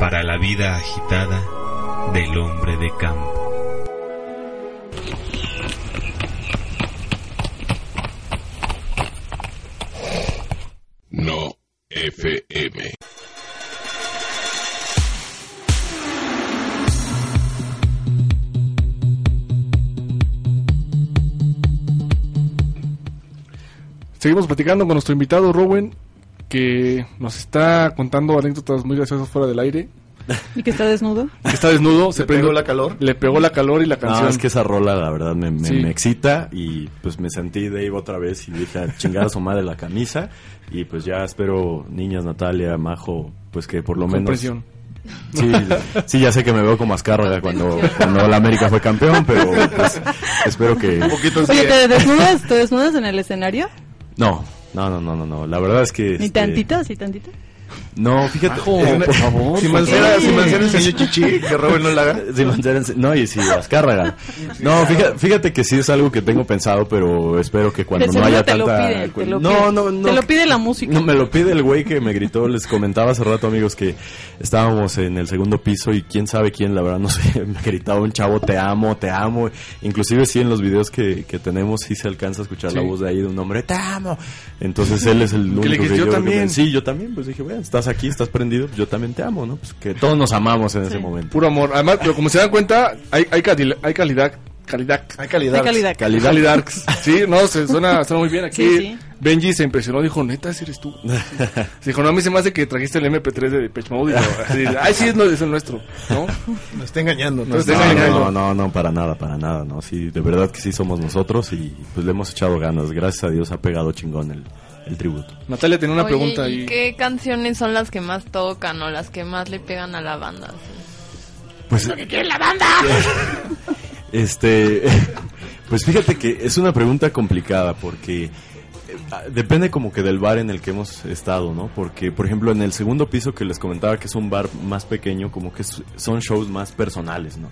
para la vida agitada del hombre de campo. No FM. Seguimos platicando con nuestro invitado Rowen, que nos está contando anécdotas muy graciosas fuera del aire. ¿Y que está desnudo? Que está desnudo, se ¿Le pegó prendió- la calor? Le pegó la calor y la canción. No, es que esa rola, la verdad, me, me- Sí. me excita y pues me sentí Dave otra vez y dije, a chingar a su madre la camisa y pues ya espero, niñas, Natalia, Majo, pues que por lo menos... Sí, sí, ya sé que me veo como Azcárraga cuando, cuando la América fue campeón, pero pues espero que... Oye, ¿te desnudas, ¿te desnudas en el escenario? No, no, no, no, no, no, la verdad es que... ¿Ni este, tantito? ¿Sí tantito? No, fíjate, Ajo, eh, por favor. [LAUGHS] Si Mancera, si Mancera enseñó chichi, que Robert no la haga. Si Mancera no, y si Azcárraga. No, fíjate, fíjate que sí es algo que tengo pensado, pero espero que cuando no haya te lo tanta... pide, te lo no, no, no. Te lo pide la música. No, me lo pide el güey que me gritó. Les comentaba hace rato, amigos, que estábamos en el segundo piso y quién sabe quién, la verdad, no sé, [LAUGHS] me gritaba un chavo, te amo, te amo. Inclusive sí en los videos que, que tenemos sí se alcanza a escuchar la voz de ahí de un hombre, te amo. Entonces él es el único le dijiste, que "Yo yo también". Sí, yo también. Pues dije, bueno, estás aquí, estás prendido, yo también te amo, ¿no? Pues que todos nos amamos en ese momento. Puro amor. Además, pero como se dan cuenta, hay, hay, calidad, hay calidad. Calidad. Hay calidad. Hay calidad. Calidad. Calidad. Sí, no, se suena, suena muy bien aquí. Sí, sí. Benji se impresionó, dijo, neta, ese eres tú. Se [LAUGHS] dijo, no, a mí se me hace que trajiste el MP3 de Depeche Mode. Y yo, así, Ay, sí, es, no- es el nuestro. ¿No? Nos está engañando. Nos ¿no? está No, engañando. no, no, no, para nada, para nada, no. Sí, de verdad que sí somos nosotros y pues le hemos echado ganas. Gracias a Dios ha pegado chingón el, el tributo. Natalia tenía una Oye, pregunta ¿y ahí. qué canciones son las que más tocan o las que más le pegan a la banda? Pues, quiere la banda? [LAUGHS] este, [LAUGHS] pues fíjate que es una pregunta complicada porque eh, depende como que del bar en el que hemos estado, ¿no? Porque, por ejemplo, en el segundo piso que les comentaba que es un bar más pequeño, como que son shows más personales, ¿no?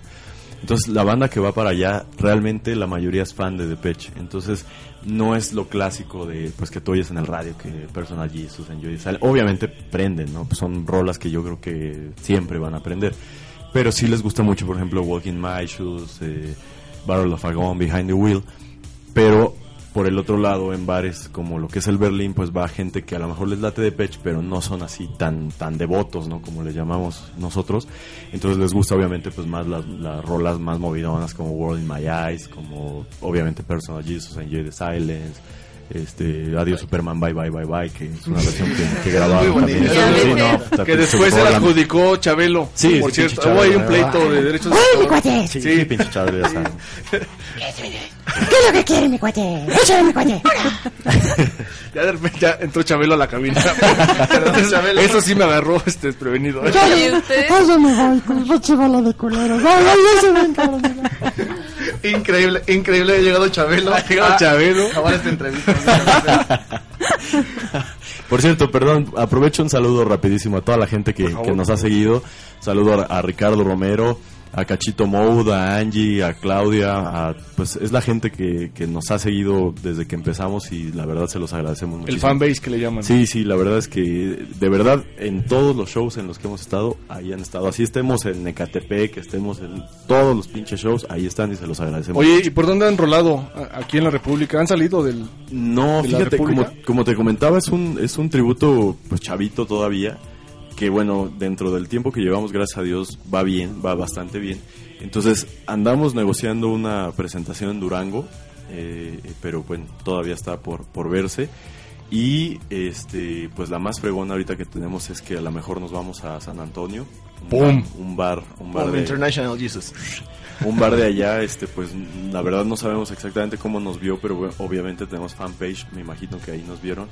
Entonces, la banda que va para allá, realmente la mayoría es fan de Depeche. Entonces, no es lo clásico de, pues, que tú oyes en el radio, que Personal Jesus, Enjoy the Silence. Obviamente prenden, ¿no? Pues son rolas que yo creo que siempre van a aprender. Pero sí les gusta mucho, por ejemplo, Walking My Shoes, eh, Battle of a Gun, Behind the Wheel. Pero por el otro lado, en bares como lo que es el Berlín, pues va gente que a lo mejor les late de Pech, pero no son así tan tan devotos, ¿no? Como les llamamos nosotros. Entonces les gusta obviamente pues más las, las rolas más movidonas como World in My Eyes, como obviamente Personal Jesus, Enjoy the Silence. Este, Adiós Superman, Bye Bye Bye Bye, que es una versión que, que grabaron también. Sí, no, está que después se la adjudicó Chabelo. Sí, por sí, cierto. Hubo ahí un Chabelo, pleito de derechos de ¡Uy, mi autor. cuate! Sí, Sí. sí, pinche Chabelo, ya saben. ¿Qué es lo que quiere mi cuate? Échale mi cuate. Ya de repente ya entró Chabelo a la cabina. [LAUGHS] Eso sí me agarró este desprevenido. ¿Y ustedes? Ay, yo me voy pinche bola de culeros. Ay, ay, ya se ven, cabrón. Increíble, increíble. Ha llegado Chabelo. [LAUGHS] Ha llegado Ah, Chabelo. [LAUGHS] Ahora esta entrevista. [LAUGHS] Por cierto, perdón, aprovecho un saludo rapidísimo a toda la gente que, nos ha seguido. Saludo a, a Ricardo Romero, a Cachito Moud, a Angie, a Claudia, a, pues es la gente que, que nos ha seguido desde que empezamos y la verdad se los agradecemos El muchísimo. fanbase que le llaman. Sí, sí, la verdad es que de verdad en todos los shows en los que hemos estado, ahí han estado. Así estemos en Ecatepec, estemos en todos los pinches shows, ahí están y se los agradecemos. Oye, ¿y por dónde han rolado aquí en la República? ¿Han salido del...? No, de fíjate, como, como te comentaba, es un, es un tributo pues chavito todavía, que bueno, dentro del tiempo que llevamos, gracias a Dios, va bien, va bastante bien. Entonces, andamos negociando una presentación en Durango, eh, pero bueno, todavía está por, por verse. Y este, pues la más fregona ahorita que tenemos es que a lo mejor nos vamos a San Antonio. Un ¡Pum! bar- Un bar, un bar Como de, International Jesus. un bar de allá, este, pues la verdad no sabemos exactamente cómo nos vio, pero bueno, obviamente tenemos fanpage, me imagino que ahí nos vieron.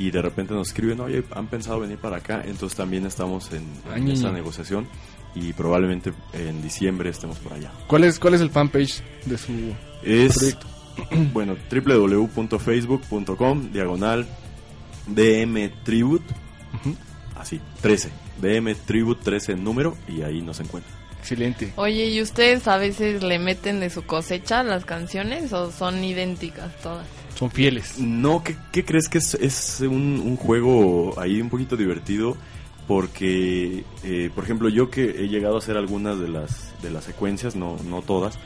Y de repente nos escriben, oye, han pensado venir para acá, entonces también estamos en, en Ay. esta negociación y probablemente en diciembre estemos por allá. ¿Cuál es, cuál es el fanpage de su Es, proyecto? [CLEARS THROAT] bueno, www.facebook.com, diagonal, DM Tribute, así, 13, DM Tribute 13 en número y ahí nos encuentran. Excelente. Oye, ¿y ustedes a veces le meten de su cosecha las canciones o son idénticas todas? Son fieles. No, ¿qué, qué crees que es, es un, juego ahí un poquito divertido? Porque, eh, por ejemplo, yo que he llegado a hacer algunas de las, de las secuencias, no, no todas,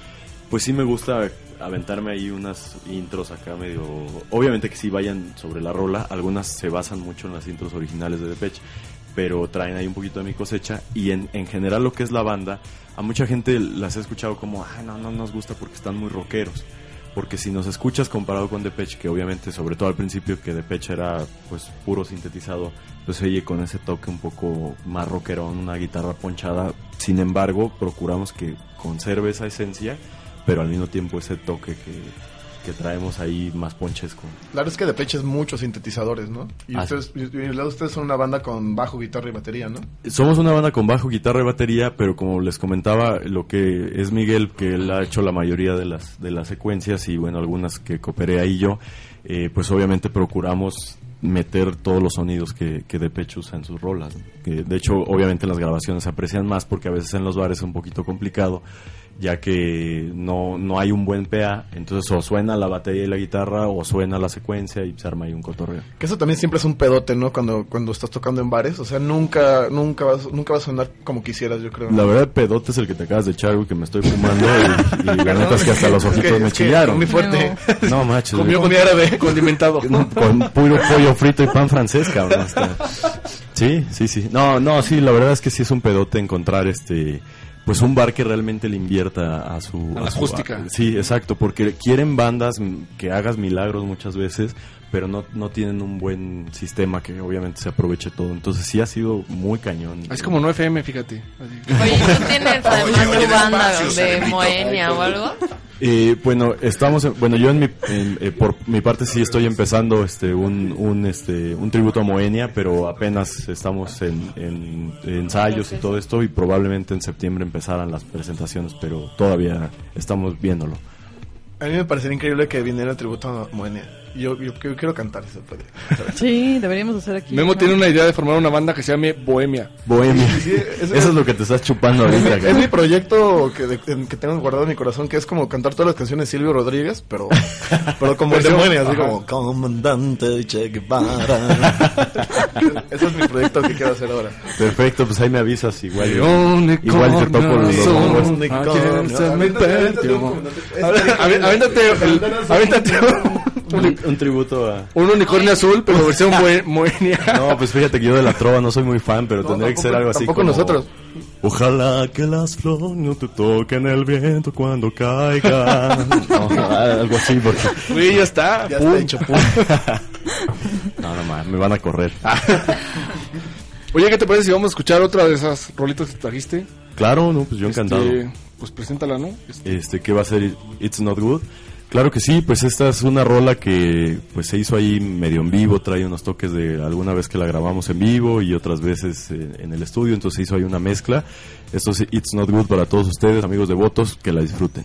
pues sí me gusta aventarme ahí unas intros acá medio... Obviamente que sí vayan sobre la rola, algunas se basan mucho en las intros originales de Depeche, pero traen ahí un poquito de mi cosecha y en, en general lo que es la banda, a mucha gente las he escuchado como, ah, no, no nos gusta porque están muy rockeros. Porque si nos escuchas comparado con Depeche, que obviamente, sobre todo al principio, que Depeche era pues puro sintetizado, pues oye con ese toque un poco más rockerón, una guitarra ponchada. Sin embargo, procuramos que conserve esa esencia, pero al mismo tiempo ese toque que, que traemos ahí más ponchesco. Claro es que Depeche es muchos sintetizadores, ¿no? Y Ah, ustedes, y- y luego ustedes son una banda con bajo, guitarra y batería, ¿no? Somos una banda con bajo, guitarra y batería, pero como les comentaba, lo que es Miguel, que él ha hecho la mayoría de las, de las secuencias y bueno, algunas que cooperé ahí yo, eh, pues obviamente procuramos meter todos los sonidos que, que Depeche usa en sus rolas. Que, de hecho, obviamente en las grabaciones se aprecian más porque a veces en los bares es un poquito complicado ya que no, no hay un buen PA, entonces o suena la batería y la guitarra o suena la secuencia y se arma ahí un cotorreo. Que eso también siempre es un pedote, ¿no? Cuando, cuando estás tocando en bares. O sea, nunca, nunca, vas, nunca va a sonar como quisieras, yo creo. La verdad, pedote es el que te acabas de echar, güey, que me estoy fumando y, y la neta es que hasta los [LAUGHS] Es ojitos que- me chillaron. muy fuerte. No, macho. Comió comida árabe [LAUGHS] condimentado. No, con puro pollo frito y pan francés, cabrón. hasta- Sí, sí, sí. No, no, sí, la verdad es que sí es un pedote encontrar este pues un bar que realmente le invierta a su A la su- acústica. sí, exacto, porque quieren bandas que hagas milagros muchas veces, pero no, no tienen un buen sistema que obviamente se aproveche todo. Entonces sí ha sido muy cañón. Es como no FM, fíjate. Así. Oye, ¿tú [LAUGHS] tienes además Oye, tu banda de. Moenia o algo? Eh, bueno, estamos, en- bueno, yo en mi, en- eh, por mi parte sí estoy empezando este un, un este un tributo a Moenia, pero apenas estamos en, en ensayos y todo esto y probablemente en septiembre empezarán las presentaciones, pero todavía estamos viéndolo. A mí me parecería increíble que viniera el tributo a Moenia. Yo, yo, yo quiero cantar, si se puede. Sí, deberíamos hacer aquí. Memo tiene una idea de formar una banda que se llame Bohemia. Bohemia. Sí, sí, es- Eso es lo que te estás chupando ahorita. Es mi proyecto que, de- en- que tengo guardado en mi corazón, que es como cantar todas las canciones de Silvio Rodríguez, pero, [LAUGHS] pero como demonio, así como Comandante Che Guevara. [LAUGHS] Ese es mi proyecto que quiero hacer ahora. Perfecto, pues ahí me avisas igual. Igual te toco los avéntate un, un tributo a... un unicornio azul, pero versión [LAUGHS] Moenia. [LAUGHS] No, pues fíjate que yo de la trova no soy muy fan, pero tendría que ser algo así tampoco como... nosotros. Ojalá que las flores no te toquen el viento cuando caigan. [LAUGHS] No, algo así, porque... Güey, ya está. Ya Pum. está hecho, pum. No, no, más, me van a correr. Oye, ¿qué te parece si vamos a escuchar otra de esas rolitas que trajiste? Claro, no, pues yo encantado. Este, pues preséntala, ¿no? Este, Este, ¿qué va a ser It's Not Good? Claro que sí, pues esta es una rola que pues se hizo ahí medio en vivo, trae unos toques de alguna vez que la grabamos en vivo y otras veces eh, en el estudio, entonces se hizo ahí una mezcla. Esto es It's Not Good para todos ustedes, amigos de Votos, que la disfruten.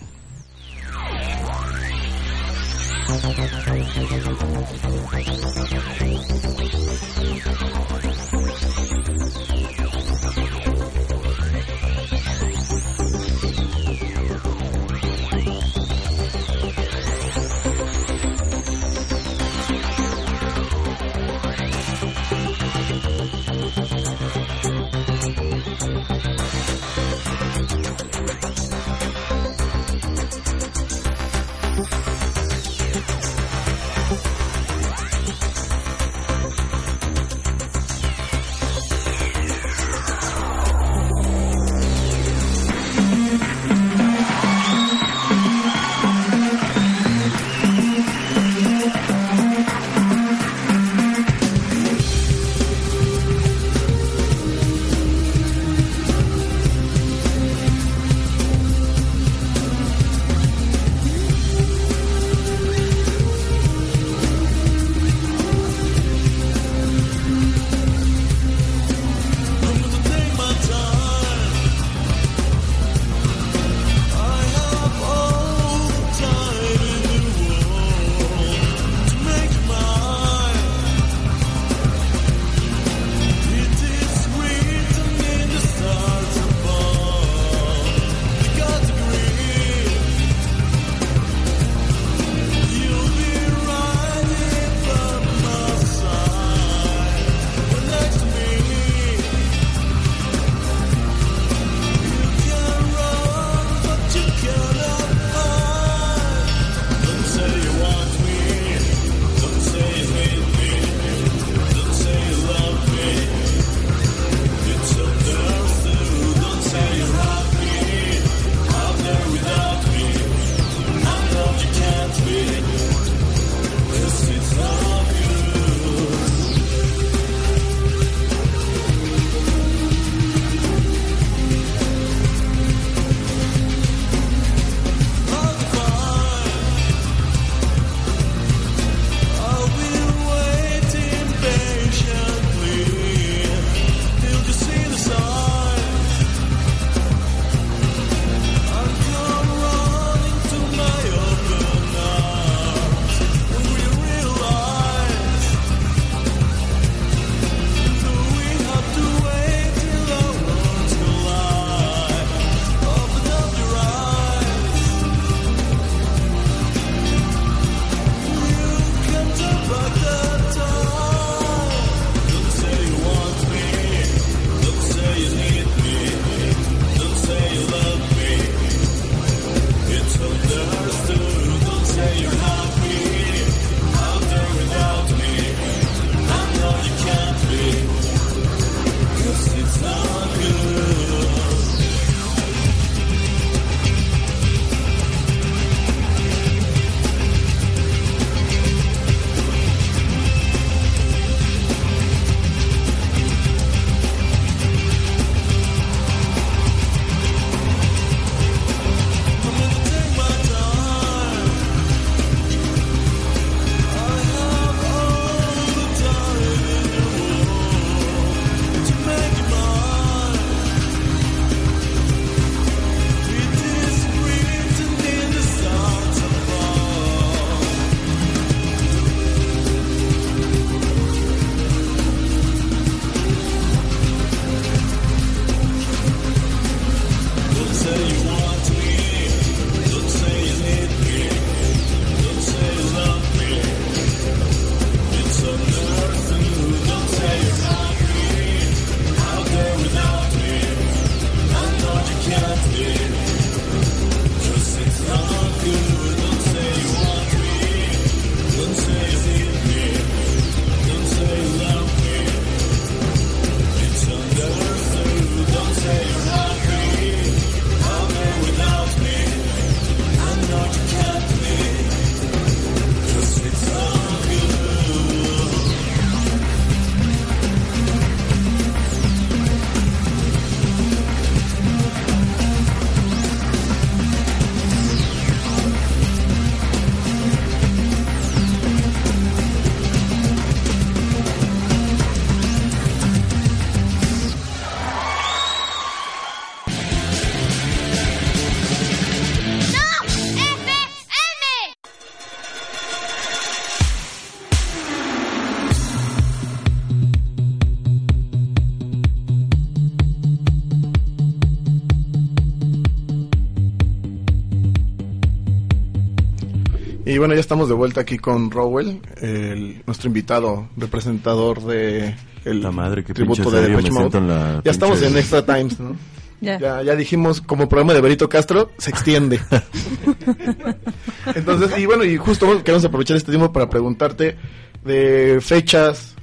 Bueno, ya estamos de vuelta aquí con Rowell, el- nuestro invitado, representador de el La madre, qué tributo de Depeche me Mode. siento en la Ya estamos en Extra Times, ¿no? [LAUGHS] Ya. Ya, ya dijimos, como programa de Berito Castro, se extiende. [LAUGHS] Entonces, y bueno, y justo queremos aprovechar este tiempo para preguntarte de fechas,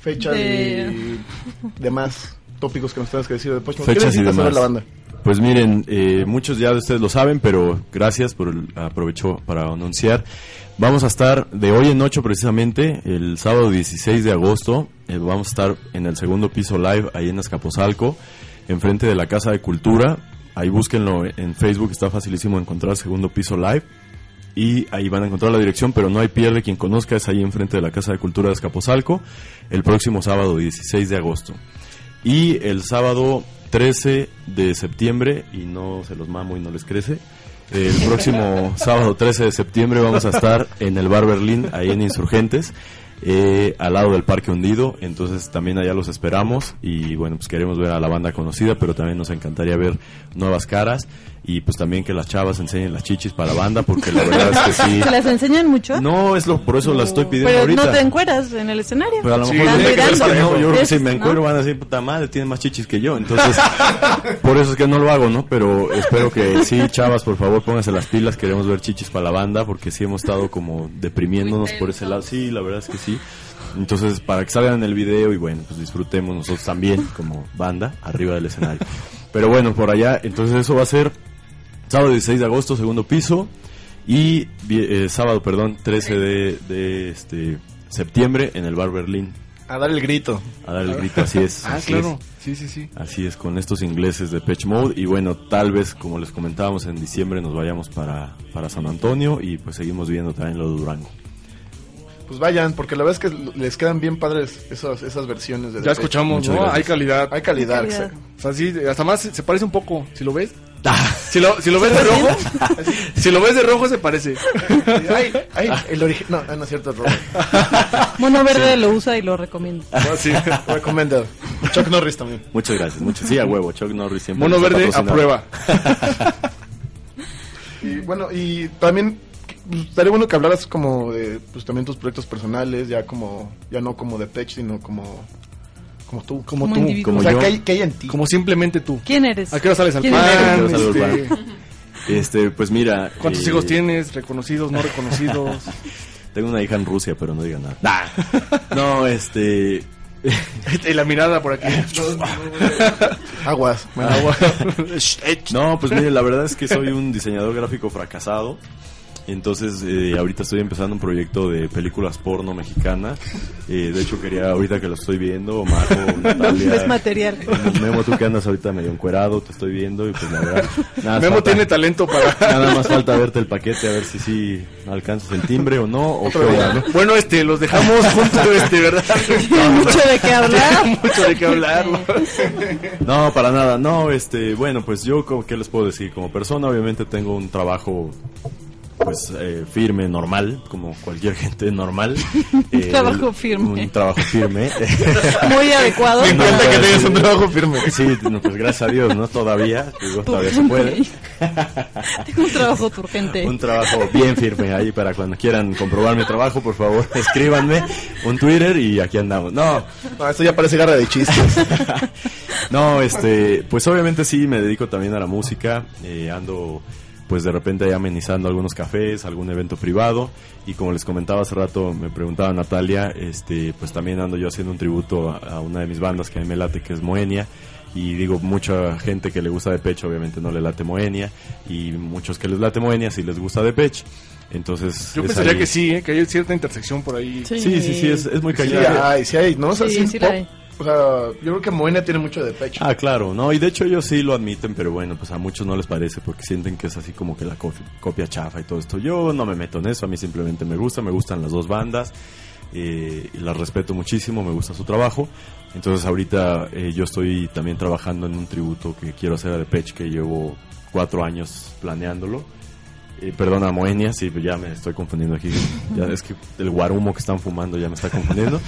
fechas De- y demás tópicos que nos tengas que decir de Depeche Mode. ¿Qué Fechas y saber la banda? Pues miren, eh, muchos ya de ustedes lo saben, pero gracias por el, aprovecho para anunciar. Vamos a estar de hoy en ocho precisamente, el sábado 16 de agosto, eh, vamos a estar en el segundo piso live ahí en Azcapotzalco, enfrente de la Casa de Cultura. Ahí búsquenlo en Facebook, está facilísimo encontrar segundo piso live. Y ahí van a encontrar la dirección, pero no hay pierde quien conozca, es ahí enfrente de la Casa de Cultura de Azcapotzalco, el próximo sábado 16 de agosto. Y el sábado 13 de septiembre, y no se los mamo y no les crece, el próximo [LAUGHS] sábado 13 de septiembre vamos a estar en el Bar Berlín, ahí en Insurgentes, eh, al lado del Parque Hundido, entonces también allá los esperamos y bueno, pues queremos ver a la banda conocida, pero también nos encantaría ver nuevas caras y pues también que las chavas enseñen las chichis para la banda, porque la verdad es que sí. [LAUGHS] ¿Se las enseñan mucho? No, es lo, por eso las estoy pidiendo Pero ahorita. no te encueras en el escenario. Pero a lo Sí, mejor tiene que parejo. yo creo que si me ¿no? encuentro van a decir, puta madre, tiene más chichis que yo. Entonces, [LAUGHS] por eso es que no lo hago, ¿no? Pero espero que sí, chavas, por favor, pónganse las pilas. Queremos ver chichis para la banda porque sí hemos estado como deprimiéndonos por ese lado. Sí, la verdad es que sí. Entonces, para que salgan en el video y bueno, pues disfrutemos nosotros también como banda arriba del escenario. Pero bueno, por allá, entonces eso va a ser sábado 16 de agosto, segundo piso. Y eh, sábado, perdón, 13 de, de este septiembre en el Bar Berlín. A dar el grito. A dar el grito, así es. [LAUGHS] Ah, así claro. es. Sí, sí, sí. Así es, con estos ingleses de Pitch Mode. Y bueno, tal vez, como les comentábamos, en diciembre nos vayamos para, para San Antonio y pues seguimos viendo también lo de Durango. Pues vayan, porque la verdad es que les quedan bien padres esas, esas versiones de Ya Depeche. escuchamos. Hay calidad. Hay calidad, Hay calidad. O sea, sí, hasta más se parece un poco, si lo ves. Si lo, si lo ves de rojo, si lo ves de rojo se parece. Ay, ay, el original. No, no es cierto, Robert. Mono Verde lo usa y lo recomiendo. No, sí, recomendado. Chuck Norris también. Muchas gracias, muchas. Sí, a huevo, Chuck Norris siempre. Mono verde a patrocinado. prueba. Y bueno, y también pues, estaría bueno que hablaras como de pues también tus proyectos personales, ya como ya no como de Pech, sino como como tú, Como Como tú, individuo. como o sea, yo. ¿qué hay, qué hay en ti? Como simplemente tú. ¿Quién eres? ¿A qué hora sales al ¿Quién pan? Este? Este, pues mira. ¿Cuántos eh, hijos tienes? ¿Reconocidos, no reconocidos? [LAUGHS] Tengo una hija en Rusia, pero no diga nada. [LAUGHS] No, este. [LAUGHS] y la mirada por aquí. Aguas. Bueno, Agua. No, pues mire, la verdad es que soy un diseñador gráfico fracasado. Entonces, eh, ahorita estoy empezando un proyecto de películas porno mexicanas. Eh, de hecho, quería, ahorita que lo estoy viendo, Marco, [LAUGHS] Natalia. Es material. Memo, tú que andas ahorita medio encuerado, te estoy viendo y pues la verdad. nada más Memo falta- tiene talento para... [LAUGHS] Nada más falta verte el paquete a ver si sí alcanzas el timbre o no. O qué onda, ¿no? Bueno, este, los dejamos juntos, este, ¿verdad? [LAUGHS] Tiene mucho de qué hablar. mucho de qué hablar. ¿no? No, para nada. No, este, bueno, pues yo, como- ¿qué les puedo decir? Como persona, obviamente tengo un trabajo, pues, eh, firme, normal, como cualquier [LAUGHS] gente normal. Un Eh, trabajo firme. Un trabajo firme. [LAUGHS] Muy adecuado. me encanta que tengas un trabajo firme. Sí, no, pues gracias a Dios, no todavía, digo, todavía se puede. [LAUGHS] Tengo un trabajo urgente. Un trabajo bien firme ahí para cuando quieran comprobar mi trabajo, por favor, escríbanme un Twitter y aquí andamos. No, No, esto ya parece garra de chistes. no, este, pues obviamente sí me dedico también a la música, eh, ando pues de repente ahí amenizando algunos cafés, algún evento privado y como les comentaba hace rato, me preguntaba Natalia, este, pues también ando yo haciendo un tributo a, a una de mis bandas que a mí me late que es Moenia y digo mucha gente que le gusta de pecho obviamente no le late Moenia y muchos que les late Moenia sí les gusta de pecho entonces Yo pensaría ahí. que sí, ¿eh? que hay cierta intersección por ahí. Sí. sí sí sí es, es muy Sí cañón hay, sí hay, ¿no? O sea, Sí, sí, sí pop- hay. O sea, yo creo que Moenia tiene mucho de pecho. Ah, claro, no, y de hecho ellos sí lo admiten, pero bueno, pues a muchos no les parece porque sienten que es así como que la co- copia chafa y todo esto. Yo no me meto en eso, a mí simplemente me gusta, me gustan las dos bandas, eh, las respeto muchísimo, me gusta su trabajo. Entonces ahorita eh, yo estoy también trabajando en un tributo que quiero hacer a Depeche, que llevo cuatro años planeándolo. Eh, perdona, Moenia, sí, ya me estoy confundiendo aquí. Ya es que el guarumo que están fumando ya me está confundiendo.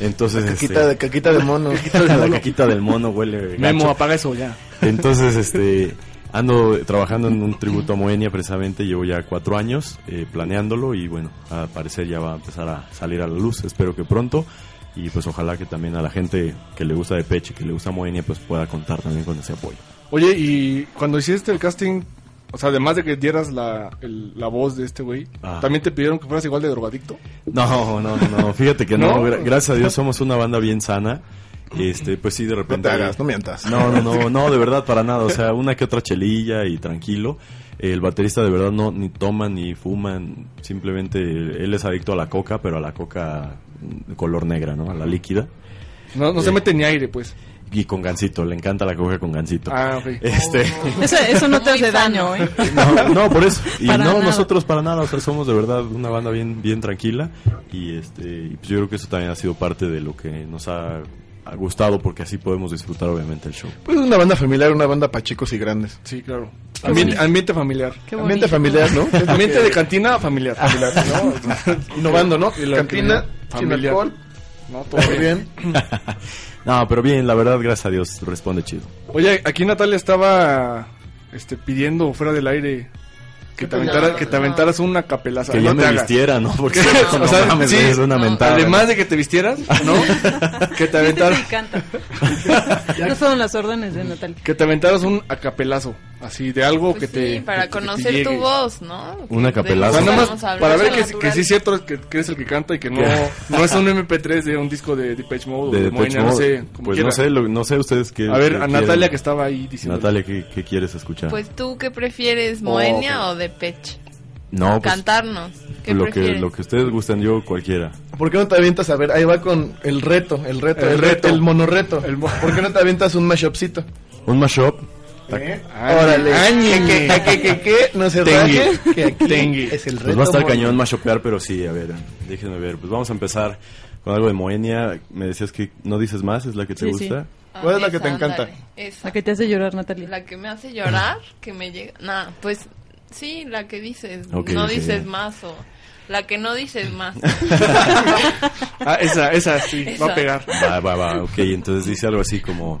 Entonces, Caquita, este, de, caquita de [LAUGHS] mono. la caquita del mono huele Memo, gacho. apaga eso ya. Entonces, este, ando trabajando en un tributo a Moenia precisamente, llevo ya cuatro años eh, planeándolo y bueno, al parecer ya va a empezar a salir a la luz, espero que pronto y pues ojalá que también a la gente que le gusta de Peche, que le gusta Moenia, pues pueda contar también con ese apoyo. Oye, y cuando hiciste el casting, o sea, además de que dieras la, el- la voz de este güey, Ah. ¿también te pidieron que fueras igual de drogadicto? No, no, no, no, fíjate que no, ¿No? gra- gracias a Dios somos una banda bien sana. Este, pues sí, de repente. te hagas, no mientas. No, no, no, no, de verdad, para nada. O sea, una que otra chelilla y tranquilo. El baterista de verdad no ni toma ni fuma, simplemente él es adicto a la coca, pero a la coca de color negra, ¿no? A la líquida. No, no se Eh, mete ni aire, pues. Y con gansito, le encanta la coca con gansito. Ah, ok. Este, [LAUGHS] Eso, eso no te hace daño, ¿eh? no, no, por eso. Y Para no, nada. nosotros para nada, o sea, somos de verdad una banda bien, bien tranquila. Y este, y pues yo creo que eso también ha sido parte de lo que nos ha, gustado, porque así podemos disfrutar obviamente el show. Pues una banda familiar, una banda para chicos y grandes. Sí, claro. Ambiente, ambiente familiar. Ambiente familiar, ¿no? [LAUGHS] Ambiente de cantina familiar. familiar, ¿no? [LAUGHS] Innovando, ¿no? Cantina, sin alcohol. No, todo bien. No, pero bien, la verdad, gracias a Dios, responde chido. Oye, aquí Natalia estaba este, pidiendo fuera del aire que te, aventara- que te aventaras una capelaza. Que No ya te me hagas. vistiera, ¿no? [LAUGHS] Porque O no sea, mames, sí, es una mentada. Además de que te vistieras, ¿no? [LAUGHS] que te [LAUGHS] Me aventaras, encanta. No son las órdenes de Natalia. que te aventaras un acapelazo, así de algo Pues que te sí, para que- que te conocer tu voz, ¿no? Una lo nada más para ver es que, que sí es cierto que, que eres el que canta y que no, [LAUGHS] no es un MP3 de un disco de Depeche Mode De o de Depeche Moenia, no Mode. sé. como Pues quiera. no sé, lo- no sé ustedes qué. A ver, qué a quieren. Natalia que estaba ahí diciendo. Natalia, ¿qué, qué quieres escuchar? Pues tú, ¿qué prefieres, Oh, Moenia ok. o Depeche? no, pues Cantarnos. ¿Qué lo que, lo que ustedes gusten, yo cualquiera. ¿Por qué no te avientas? A ver, ahí va con el reto, el reto, El el, reto. reto, el monorreto. El mo- ¿Por qué no te avientas un mashupcito? Un mashup. ¿Eh? Añe, Órale. añe. ¿Qué, qué, qué, qué, qué? No se Tengue. raje, que aquí Tengue. es el reto. Pues va a estar cañón mashupear, pero sí, a ver, déjenme ver. Pues vamos a empezar con algo de Moenia. Me decías que no dices más, es la que te Sí, gusta. Ah, ¿Cuál es la que te encanta? ándale, esa. La que te hace llorar, Natalia. La que me hace llorar, que me llega... Nah, pues sí, la que dices. Ok, no ok. dices más o... La que no dices más. [LAUGHS] Ah, esa, esa sí, va Esa. a pegar. Va, va, va, ok, entonces dice algo así como...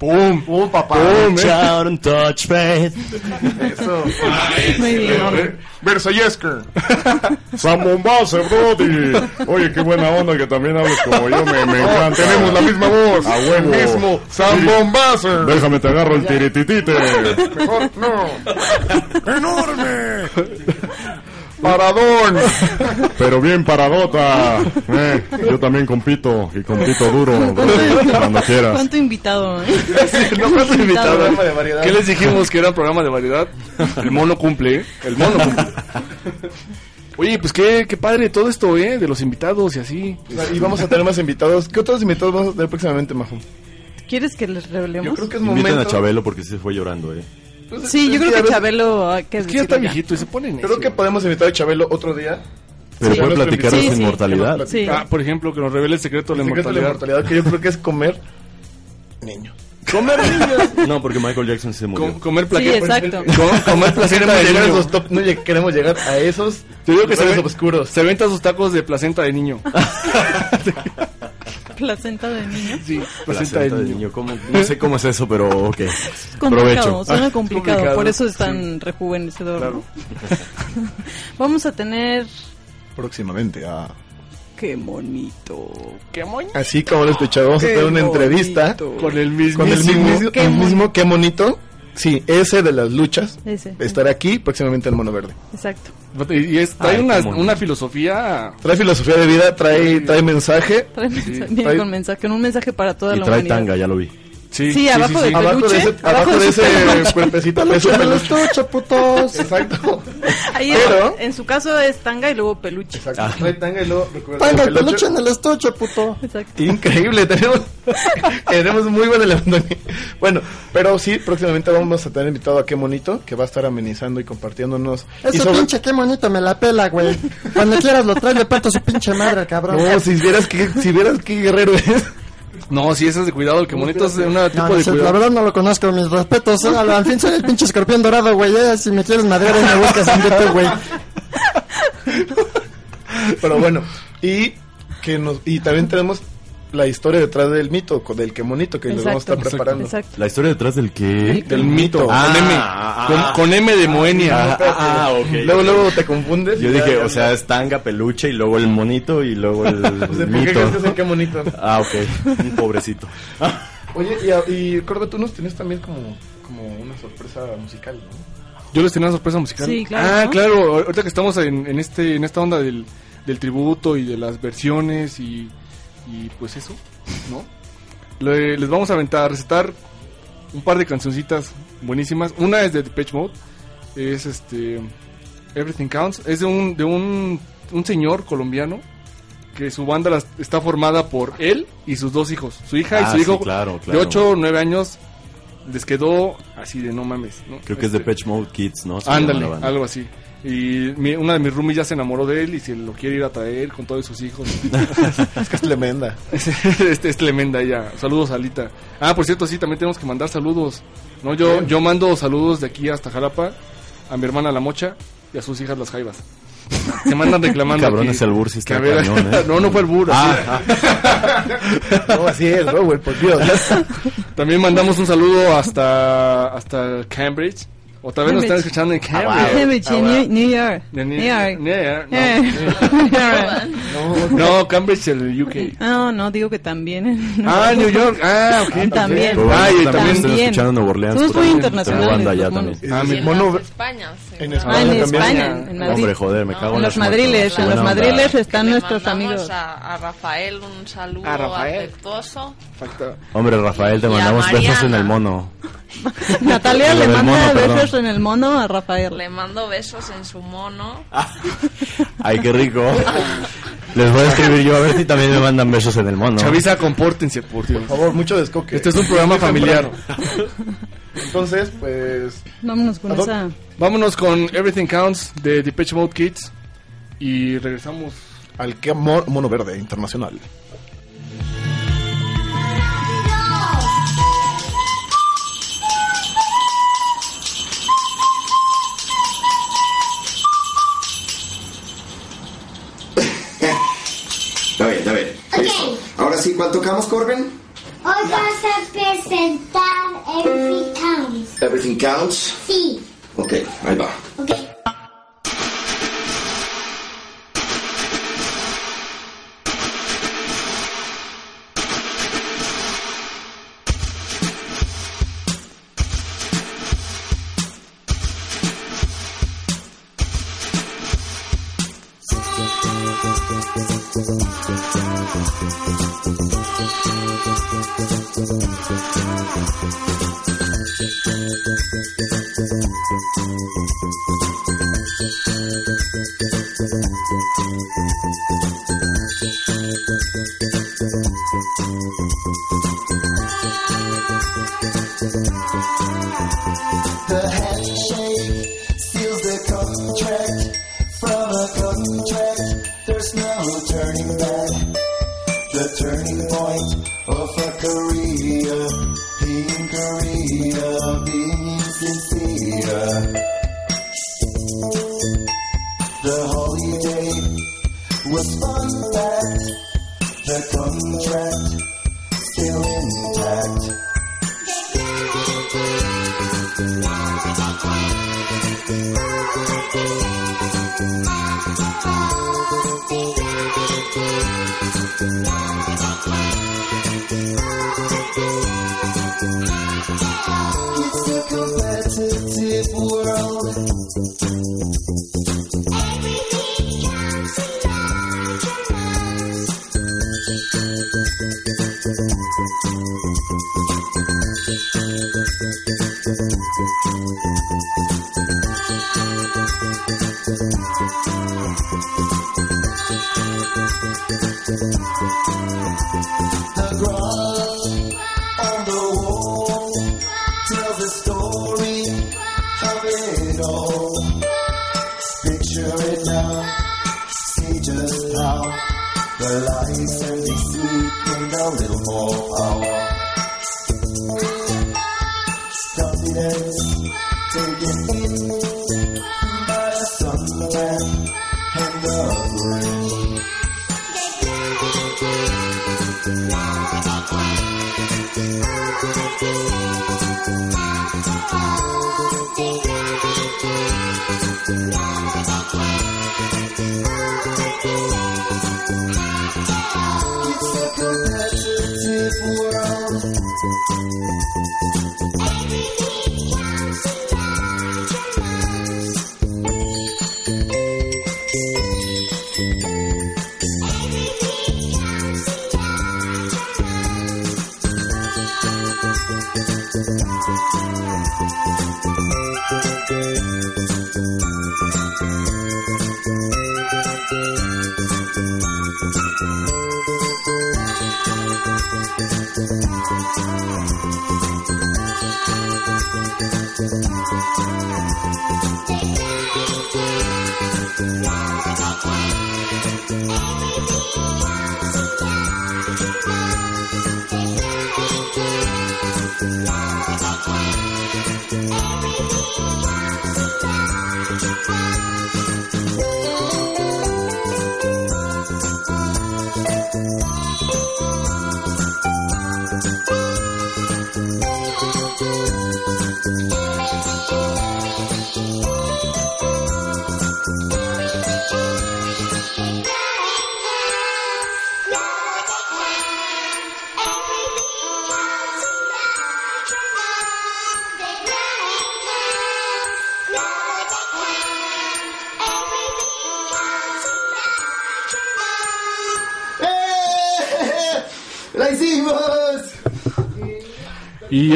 ¡Pum! ¡Pum, papá! Reach out and touch faith. Eso. Muy bien. Verso Yesker. [LAUGHS] San Bombase, Brody. Oye, qué buena onda que también hables como yo, me, me encanta. Tenemos la misma voz. A huevo. El mismo San Bombasser. Déjame te agarro el tirititite. Mejor no. ¡Enorme! Paradón. [LAUGHS] Pero bien paradota. Eh, yo también compito y compito duro, [LAUGHS] cuando quieras. ¿Cuánto invitado, eh? no más invitado. ¿Qué les dijimos que era un programa de variedad? El mono cumple, ¿eh? El mono cumple. Oye, pues qué, qué padre todo esto, ¿eh? De los invitados y así. Y vamos a tener más invitados. ¿Qué otros invitados vamos a tener próximamente, Majo? ¿Quieres que les revelemos? Yo creo que es Inviten momento. a Chabelo porque se fue llorando, eh. Pues, Sí, yo creo que ver, Chabelo... hay que Es que ya está viejito y se pone en Creo eso. que podemos invitar a Chabelo otro día. Pero Sí. puede platicar de su Sí, sí. inmortalidad. Sí. Ah, por ejemplo, que nos revele el secreto de El la secreto de la inmortalidad. que yo creo que es comer niños. Comer niños. No, porque Michael Jackson se murió. Com- comer Sí, plaqueta. exacto. Com- comer placenta [LAUGHS] Queremos de llegar a niño. esos top, no queremos llegar a esos Te digo que se, lugares ve- oscuros. se venta sus tacos de placenta de niño. [LAUGHS] [LAUGHS] Placenta de niño. Sí, placenta, Placenta de de niño. niño, ¿cómo? No sé cómo es eso, pero ok. Complicado, Provecho. suena complicado, complicado, por eso es sí. tan rejuvenecedor. Claro. ¿no? [LAUGHS] Vamos a tener... Próximamente a... ¡Qué bonito! ¿Qué moño? Así como lo escuchado, vamos a tener una bonito. entrevista Con el mismo. con el mismo, Qué el mismo, qué bonito. Sí, ese de las luchas. Ese. Estará aquí próximamente en Mono Verde. Exacto. Y es, trae Ay, una, una filosofía. Trae filosofía de vida, trae, trae mensaje. Trae mensaje, viene trae- con mensaje, con un mensaje para toda Y la trae humanidad. tanga, ya lo vi. Sí, Sí, abajo del Abajo peluche. de ese, abajo de ese peluche. cuerpecito Peluche en el peluche, putos. Exacto. Ahí Pero- en su caso es tanga y luego peluche. Exacto. Trae tanga y luego Tanga el el peluche en el estuche, puto. Exacto. Increíble, tenemos, [LAUGHS] tenemos muy buen elemento aquí. Bueno, pero sí, próximamente vamos a tener invitado a Qué Monito, que va a estar amenizando y compartiéndonos. y Ese sobre- pinche, qué bonito me la pela, güey. Cuando quieras lo traes, le parto su pinche madre, cabrón. No, si vieras que, si vieras qué guerrero es. No, sí, ese es de cuidado. El que bonito es de una tipo No, no de sé, la cuidado. verdad no lo conozco, mis respetos. eh, Al, al fin soy el pinche escorpión dorado, güey. eh, si me quieres madrear, ahí me buscas en YouTube, güey. Pero bueno, y que nos y también tenemos la historia detrás del mito, del que monito que les vamos a estar Exacto, preparando. exacto. La historia detrás del que... Del mito. Ah, con M. ah, con, ah. con M de Moenia. Ah, ah, ah, ok. Luego, luego te confundes. Yo dije, ya- o sea, es tanga, peluche y luego el monito y luego el [LAUGHS] O sea, ¿por qué mito. crees que qué monito? Ah, ok. Un pobrecito. [LAUGHS] Oye, y, y Corbe, tú nos tienes también como, como una sorpresa musical, ¿no? Yo les tenía una sorpresa musical. Sí, claro, Ah, ¿no? claro. Ahorita que estamos en, en este en esta onda del, del tributo y de las versiones y, y pues eso, ¿no? Le- les vamos a aventar, a recetar un par de cancioncitas buenísimas. Una es de Depeche Mode. Es este Everything Counts. Es de un de un, un señor colombiano que su banda las- está formada por él y sus dos hijos. Su hija y Ah, su sí, hijo claro, claro. de 8 o 9 años les quedó así de no mames, ¿no? Creo que es de Este, Patch Mode Kids, ¿no? Se Ándale, algo así. Y mi- una de mis roomies ya se enamoró de él y se lo quiere ir a traer con todos sus hijos. [LAUGHS] es que es tremenda. es, es- [LAUGHS] es tremenda ella. Saludos, Alita. Ah, por cierto, sí, también tenemos que mandar saludos. No, yo, yo mando saludos de aquí hasta Jalapa a mi hermana La Mocha y a sus hijas las Jaivas. Se mandan reclamando. Cabrón, aquí ese albur sí que está ver- cañón, ¿eh? [LAUGHS] no, no fue el bur. Ah, No, así es, ¿no, güey? Por Dios. También mandamos un saludo hasta, hasta Cambridge. Otra vez nos están escuchando en Cambridge. Cambridge, Ah, en wow. New, New York. De New- New York. New York, no. Eh. [LAUGHS] No, Cambridge, el UK. No, no, digo que también. Ah, New York. Ah, ok. También. Ah, y también, también. están escuchando en Nueva Orleans. Somos muy internacionales, Tengo banda los allá monos. también. Ah, mi en mono. las Españas. sí. En Ah, España en. España, en Madrid. Hombre, joder, me cago en Los madriles, en los madriles están nuestros amigos. A, a Rafael un saludo afectuoso. Hombre, Rafael, te mandamos besos en el mono. [LAUGHS] Natalia Lo le manda perdón. Besos en el mono a Rafael. Le mando besos en su mono. [LAUGHS] Ay, qué rico. Les voy a escribir yo a ver si también me mandan besos en el mono. Chavisa, compórtense, por Dios. Por favor, mucho descoque. Este es un programa familiar. Entonces, pues. Vámonos con ¿A dó- esa. Vámonos con Everything Counts de Depeche Mode Kids. Y regresamos. Al que amor mono verde internacional. Sí, ¿cuál tocamos, Corbin? Hoy vas a presentar Every Counts. Everything Counts. Sí, Ok, ahí va. ok.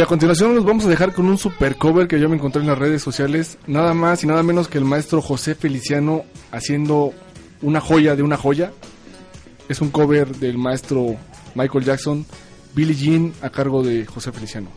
A continuación nos vamos a dejar con un super cover que yo me encontré en las redes sociales. Nada más y nada menos que el maestro José Feliciano haciendo una joya de una joya. Es un cover del maestro Michael Jackson, Billie Jean a cargo de José Feliciano.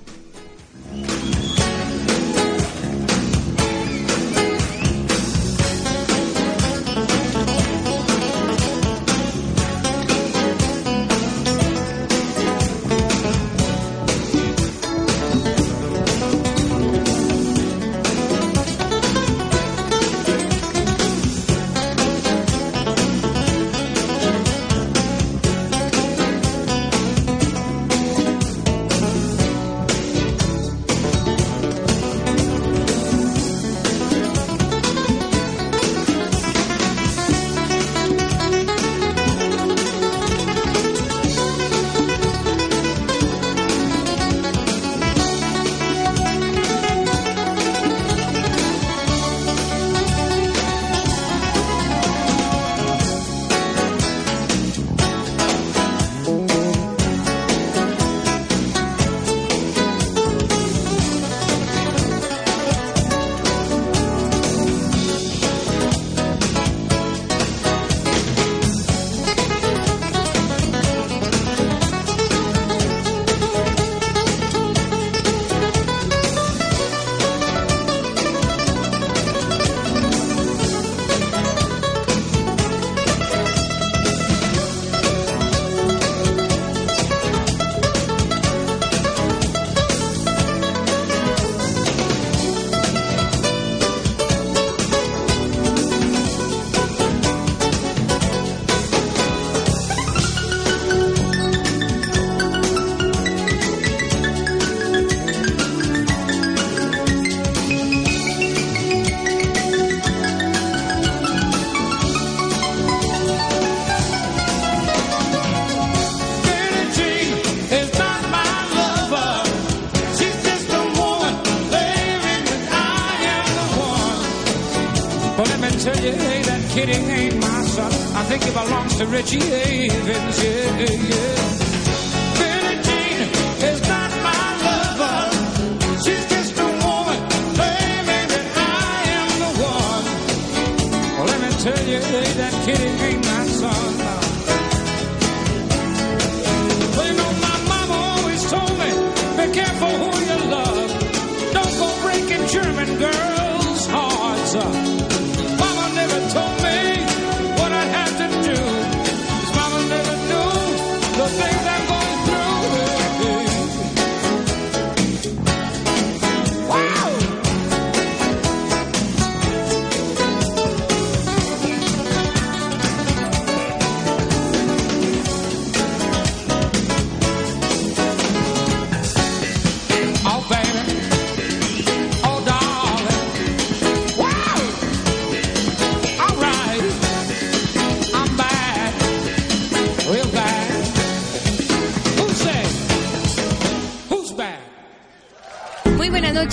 she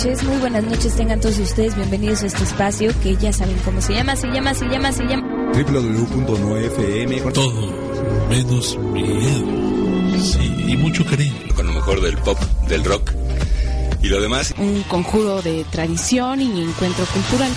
noches, muy buenas noches tengan todos ustedes bienvenidos a este espacio que ya saben cómo se llama, se llama, se llama, se llama. www.9fm Todo menos miedo. Sí, y mucho cariño. Con lo mejor del pop, del rock y lo demás. Un conjuro de tradición y encuentro cultural.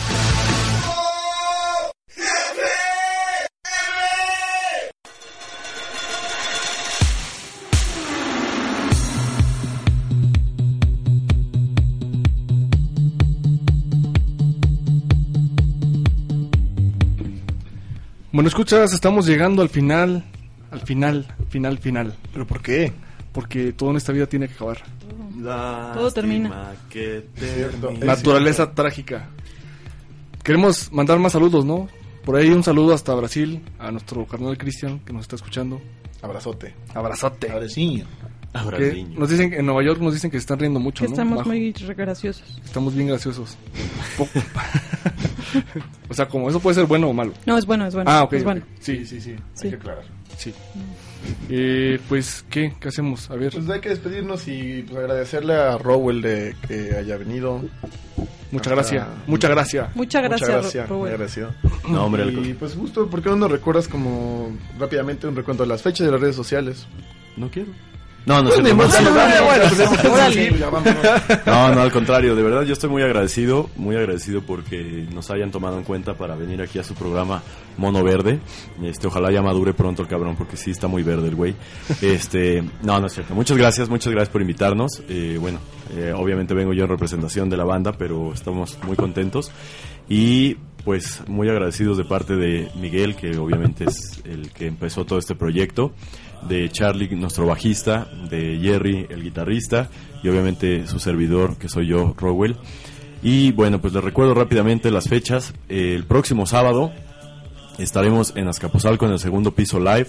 Bueno, escuchas, estamos llegando al final, al final, final, final. ¿Pero por qué? Porque todo en esta vida tiene que acabar. Todo termina. Que Naturaleza trágica. Queremos mandar más saludos, ¿no? Por ahí un saludo hasta Brasil, a nuestro carnal Cristian que nos está escuchando. Abrazote. Abrazote. Abraciño. Que nos dicen, en Nueva York nos dicen que se están riendo mucho, Que ¿no? estamos muy graciosos. Estamos bien graciosos. [LAUGHS] O sea, como eso puede ser bueno o malo. No, es bueno, es bueno. Ah, ok. Es ok. bueno. Sí, sí, sí. Sí. Hay que aclarar. Sí. Eh, pues, ¿qué? ¿Qué hacemos? A ver. Pues hay que despedirnos y pues, agradecerle a Rowell de que haya venido. Muchas gracias. Muchas gracias. Muchas gracias, Muchas gracias, Rowell. muy agradecido. No, hombre, Y pues justo, ¿por qué no nos recuerdas como rápidamente un recuento de las fechas de las redes sociales? No quiero. No, no, Pues bueno. [LAUGHS] No, no, al contrario, de verdad yo estoy muy agradecido, muy agradecido porque nos hayan tomado en cuenta para venir aquí a su programa Mono Verde. Este, ojalá ya madure pronto el cabrón porque sí está muy verde el güey. Este, no, no es cierto. Muchas gracias, muchas gracias por invitarnos. Eh, bueno, eh, obviamente vengo yo en representación de la banda, pero estamos muy contentos y pues muy agradecidos de parte de Miguel, que obviamente es el que empezó todo este proyecto, de Charlie, nuestro bajista, de Jerry, el guitarrista, y obviamente su servidor, que soy yo, Rowell. Y bueno, pues les recuerdo rápidamente las fechas. El próximo sábado estaremos en Azcapotzalco en el segundo piso live,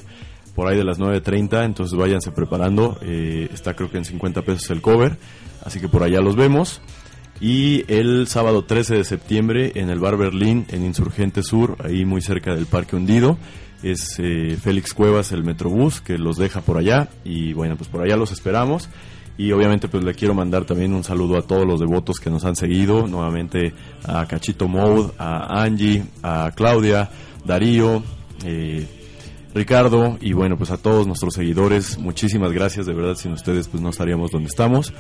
por ahí de las 9.30, entonces váyanse preparando. Eh, está creo que en 50 pesos el cover, así que por allá los vemos. Y el sábado 13 de septiembre en el Bar Berlín, en Insurgente Sur, ahí muy cerca del Parque Hundido, es eh, Félix Cuevas, el Metrobús, que los deja por allá. Y bueno, pues por allá los esperamos. Y obviamente pues le quiero mandar también un saludo a todos los devotos que nos han seguido, nuevamente a Cachito Mode, a Angie, a Claudia, Darío, eh, Ricardo y bueno pues a todos nuestros seguidores, muchísimas gracias, de verdad sin ustedes pues no estaríamos donde estamos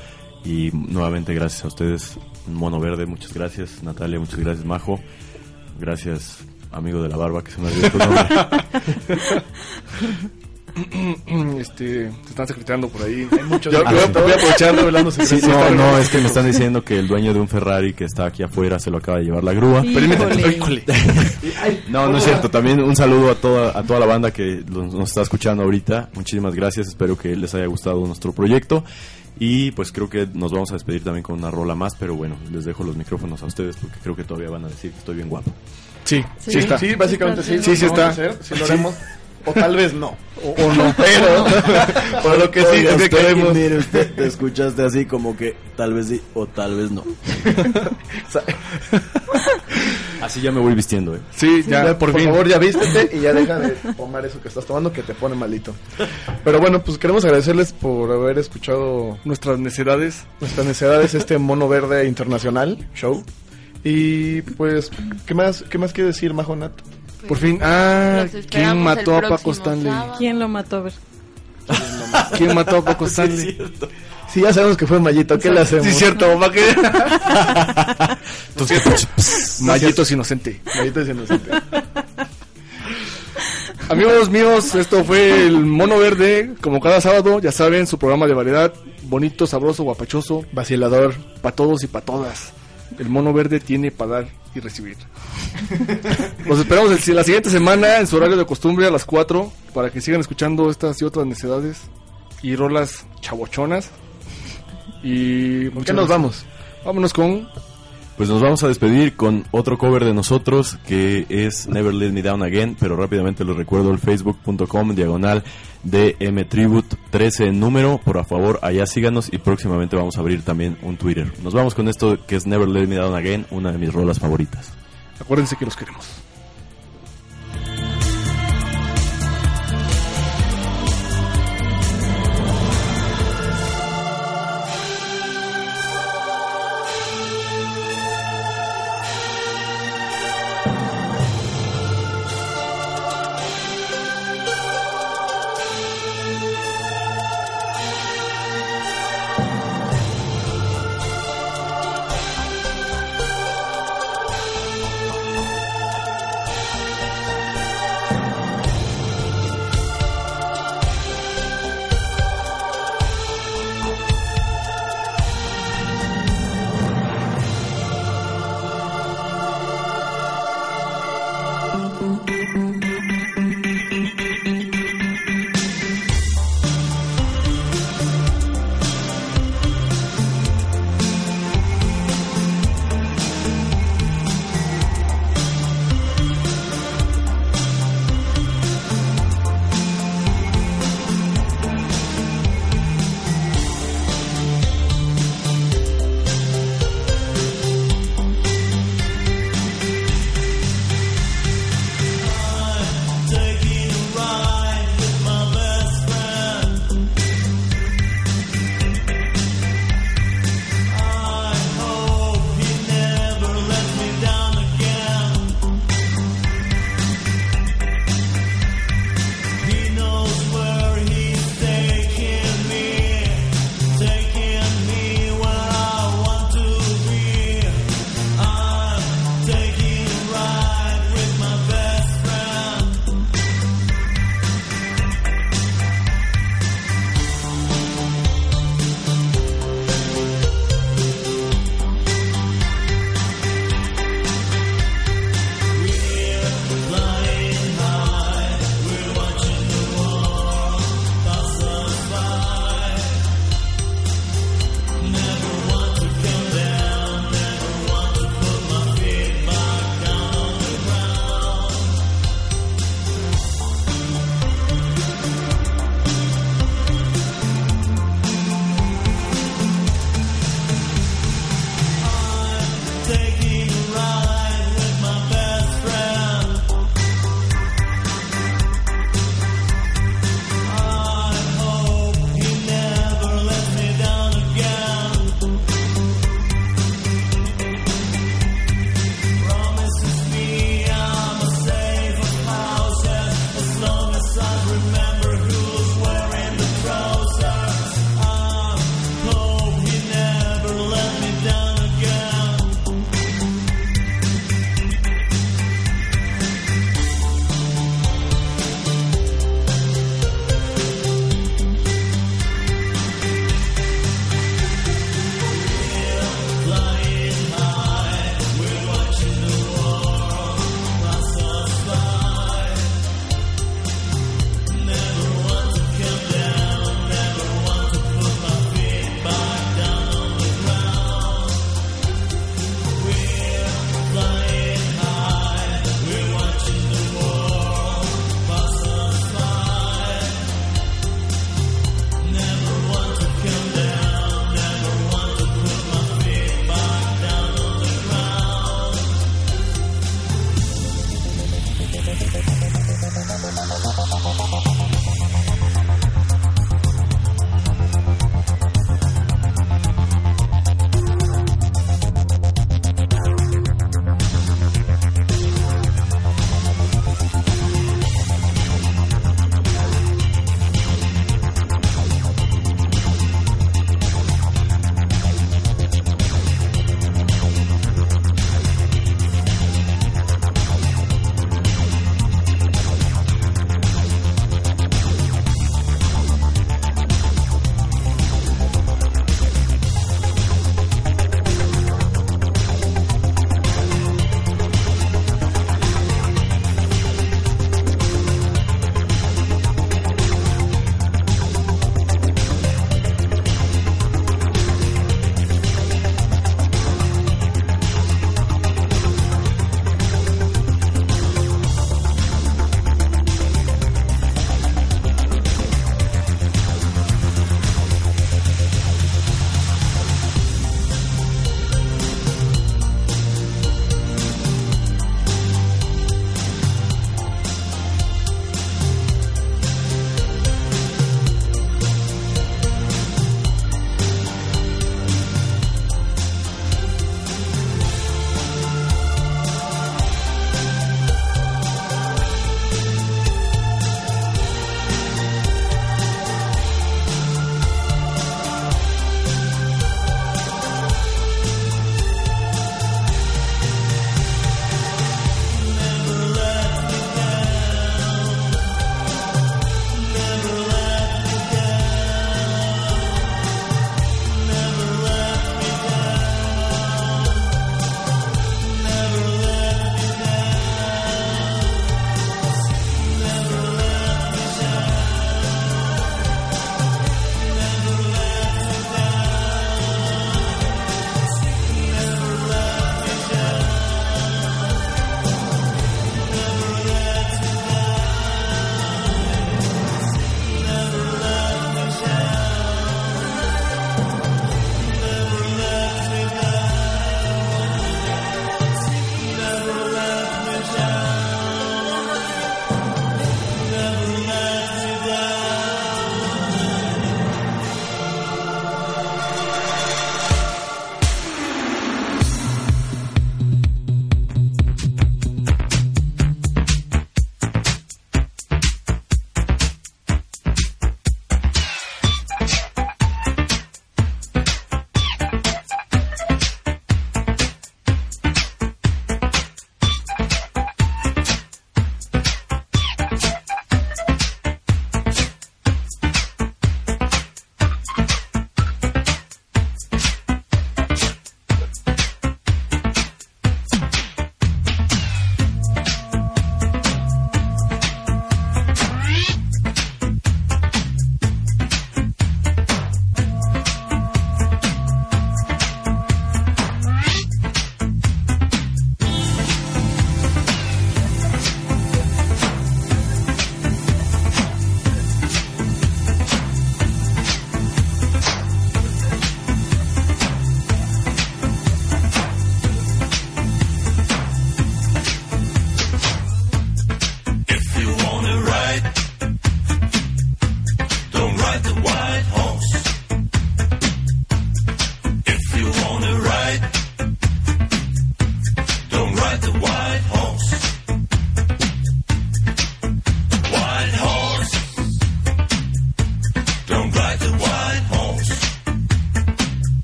y nuevamente gracias a ustedes, Mono Verde, muchas gracias, Natalia, muchas gracias, Majo, gracias amigo de la barba que se me olvidó tu nombre. [LAUGHS] este, se están secretando por ahí. Hay muchos Yo- secretos. voy a aprovechar revelando. Sí, no, no, es que me están diciendo que el dueño de un Ferrari que está aquí afuera se lo acaba de llevar la grúa. Híjole. Híjole. No, no es cierto. También un saludo a toda, a toda la banda que nos está escuchando ahorita. Muchísimas gracias. Espero que les haya gustado nuestro proyecto. Y pues creo que nos vamos a despedir también con una rola más. Pero bueno, les dejo los micrófonos a ustedes porque creo que todavía van a decir que estoy bien guapo. Sí, sí, está. Sí, básicamente sí. Sí, sí está. hacer, sí lo haremos. O tal vez no. O, o no. [LAUGHS] Pero, por [LAUGHS] lo que sí, Oiga, es que queremos. mire, usted te escuchaste así como que tal vez sí o tal vez no. [LAUGHS] Así ya me voy vistiendo, eh. Sí, ya, por, fin. favor, ya vístete y ya deja de tomar eso que estás tomando que te pone malito. Pero bueno, pues queremos agradecerles por haber escuchado Nuestras necesidades. nuestras necesidades este mono verde internacional show. Y pues, ¿qué más, qué más quiere decir Majonat? Por fin. Ah, ¿quién mató a Paco Stanley? sábado. ¿Quién lo mató? A ver. ¿Quién mató a Paco [LAUGHS] Stanley? Sí, ya sabemos que fue Mayito, ¿qué le hacemos? Sí, cierto, mamá que. Entonces, Mayito es inocente. Mayito es inocente. [LAUGHS] Amigos míos, esto fue el Mono Verde, como cada sábado, ya saben, su programa de variedad, bonito, sabroso, guapachoso, vacilador, para todos y para todas. El Mono Verde tiene para dar y recibir. Los esperamos el- la siguiente semana en su horario de costumbre a las 4 para que sigan escuchando estas y otras necesidades y rolas chabochonas. Y ¿Con qué nos vamos? Vámonos con Pues nos vamos a despedir con otro cover de nosotros que es Never Let Me Down Again, pero rápidamente les recuerdo el facebook.com diagonal DM Tribute 13 en número, por favor allá síganos y próximamente vamos a abrir también un Twitter. Nos vamos con esto que es Never Let Me Down Again, una de mis rolas favoritas. Acuérdense que los queremos.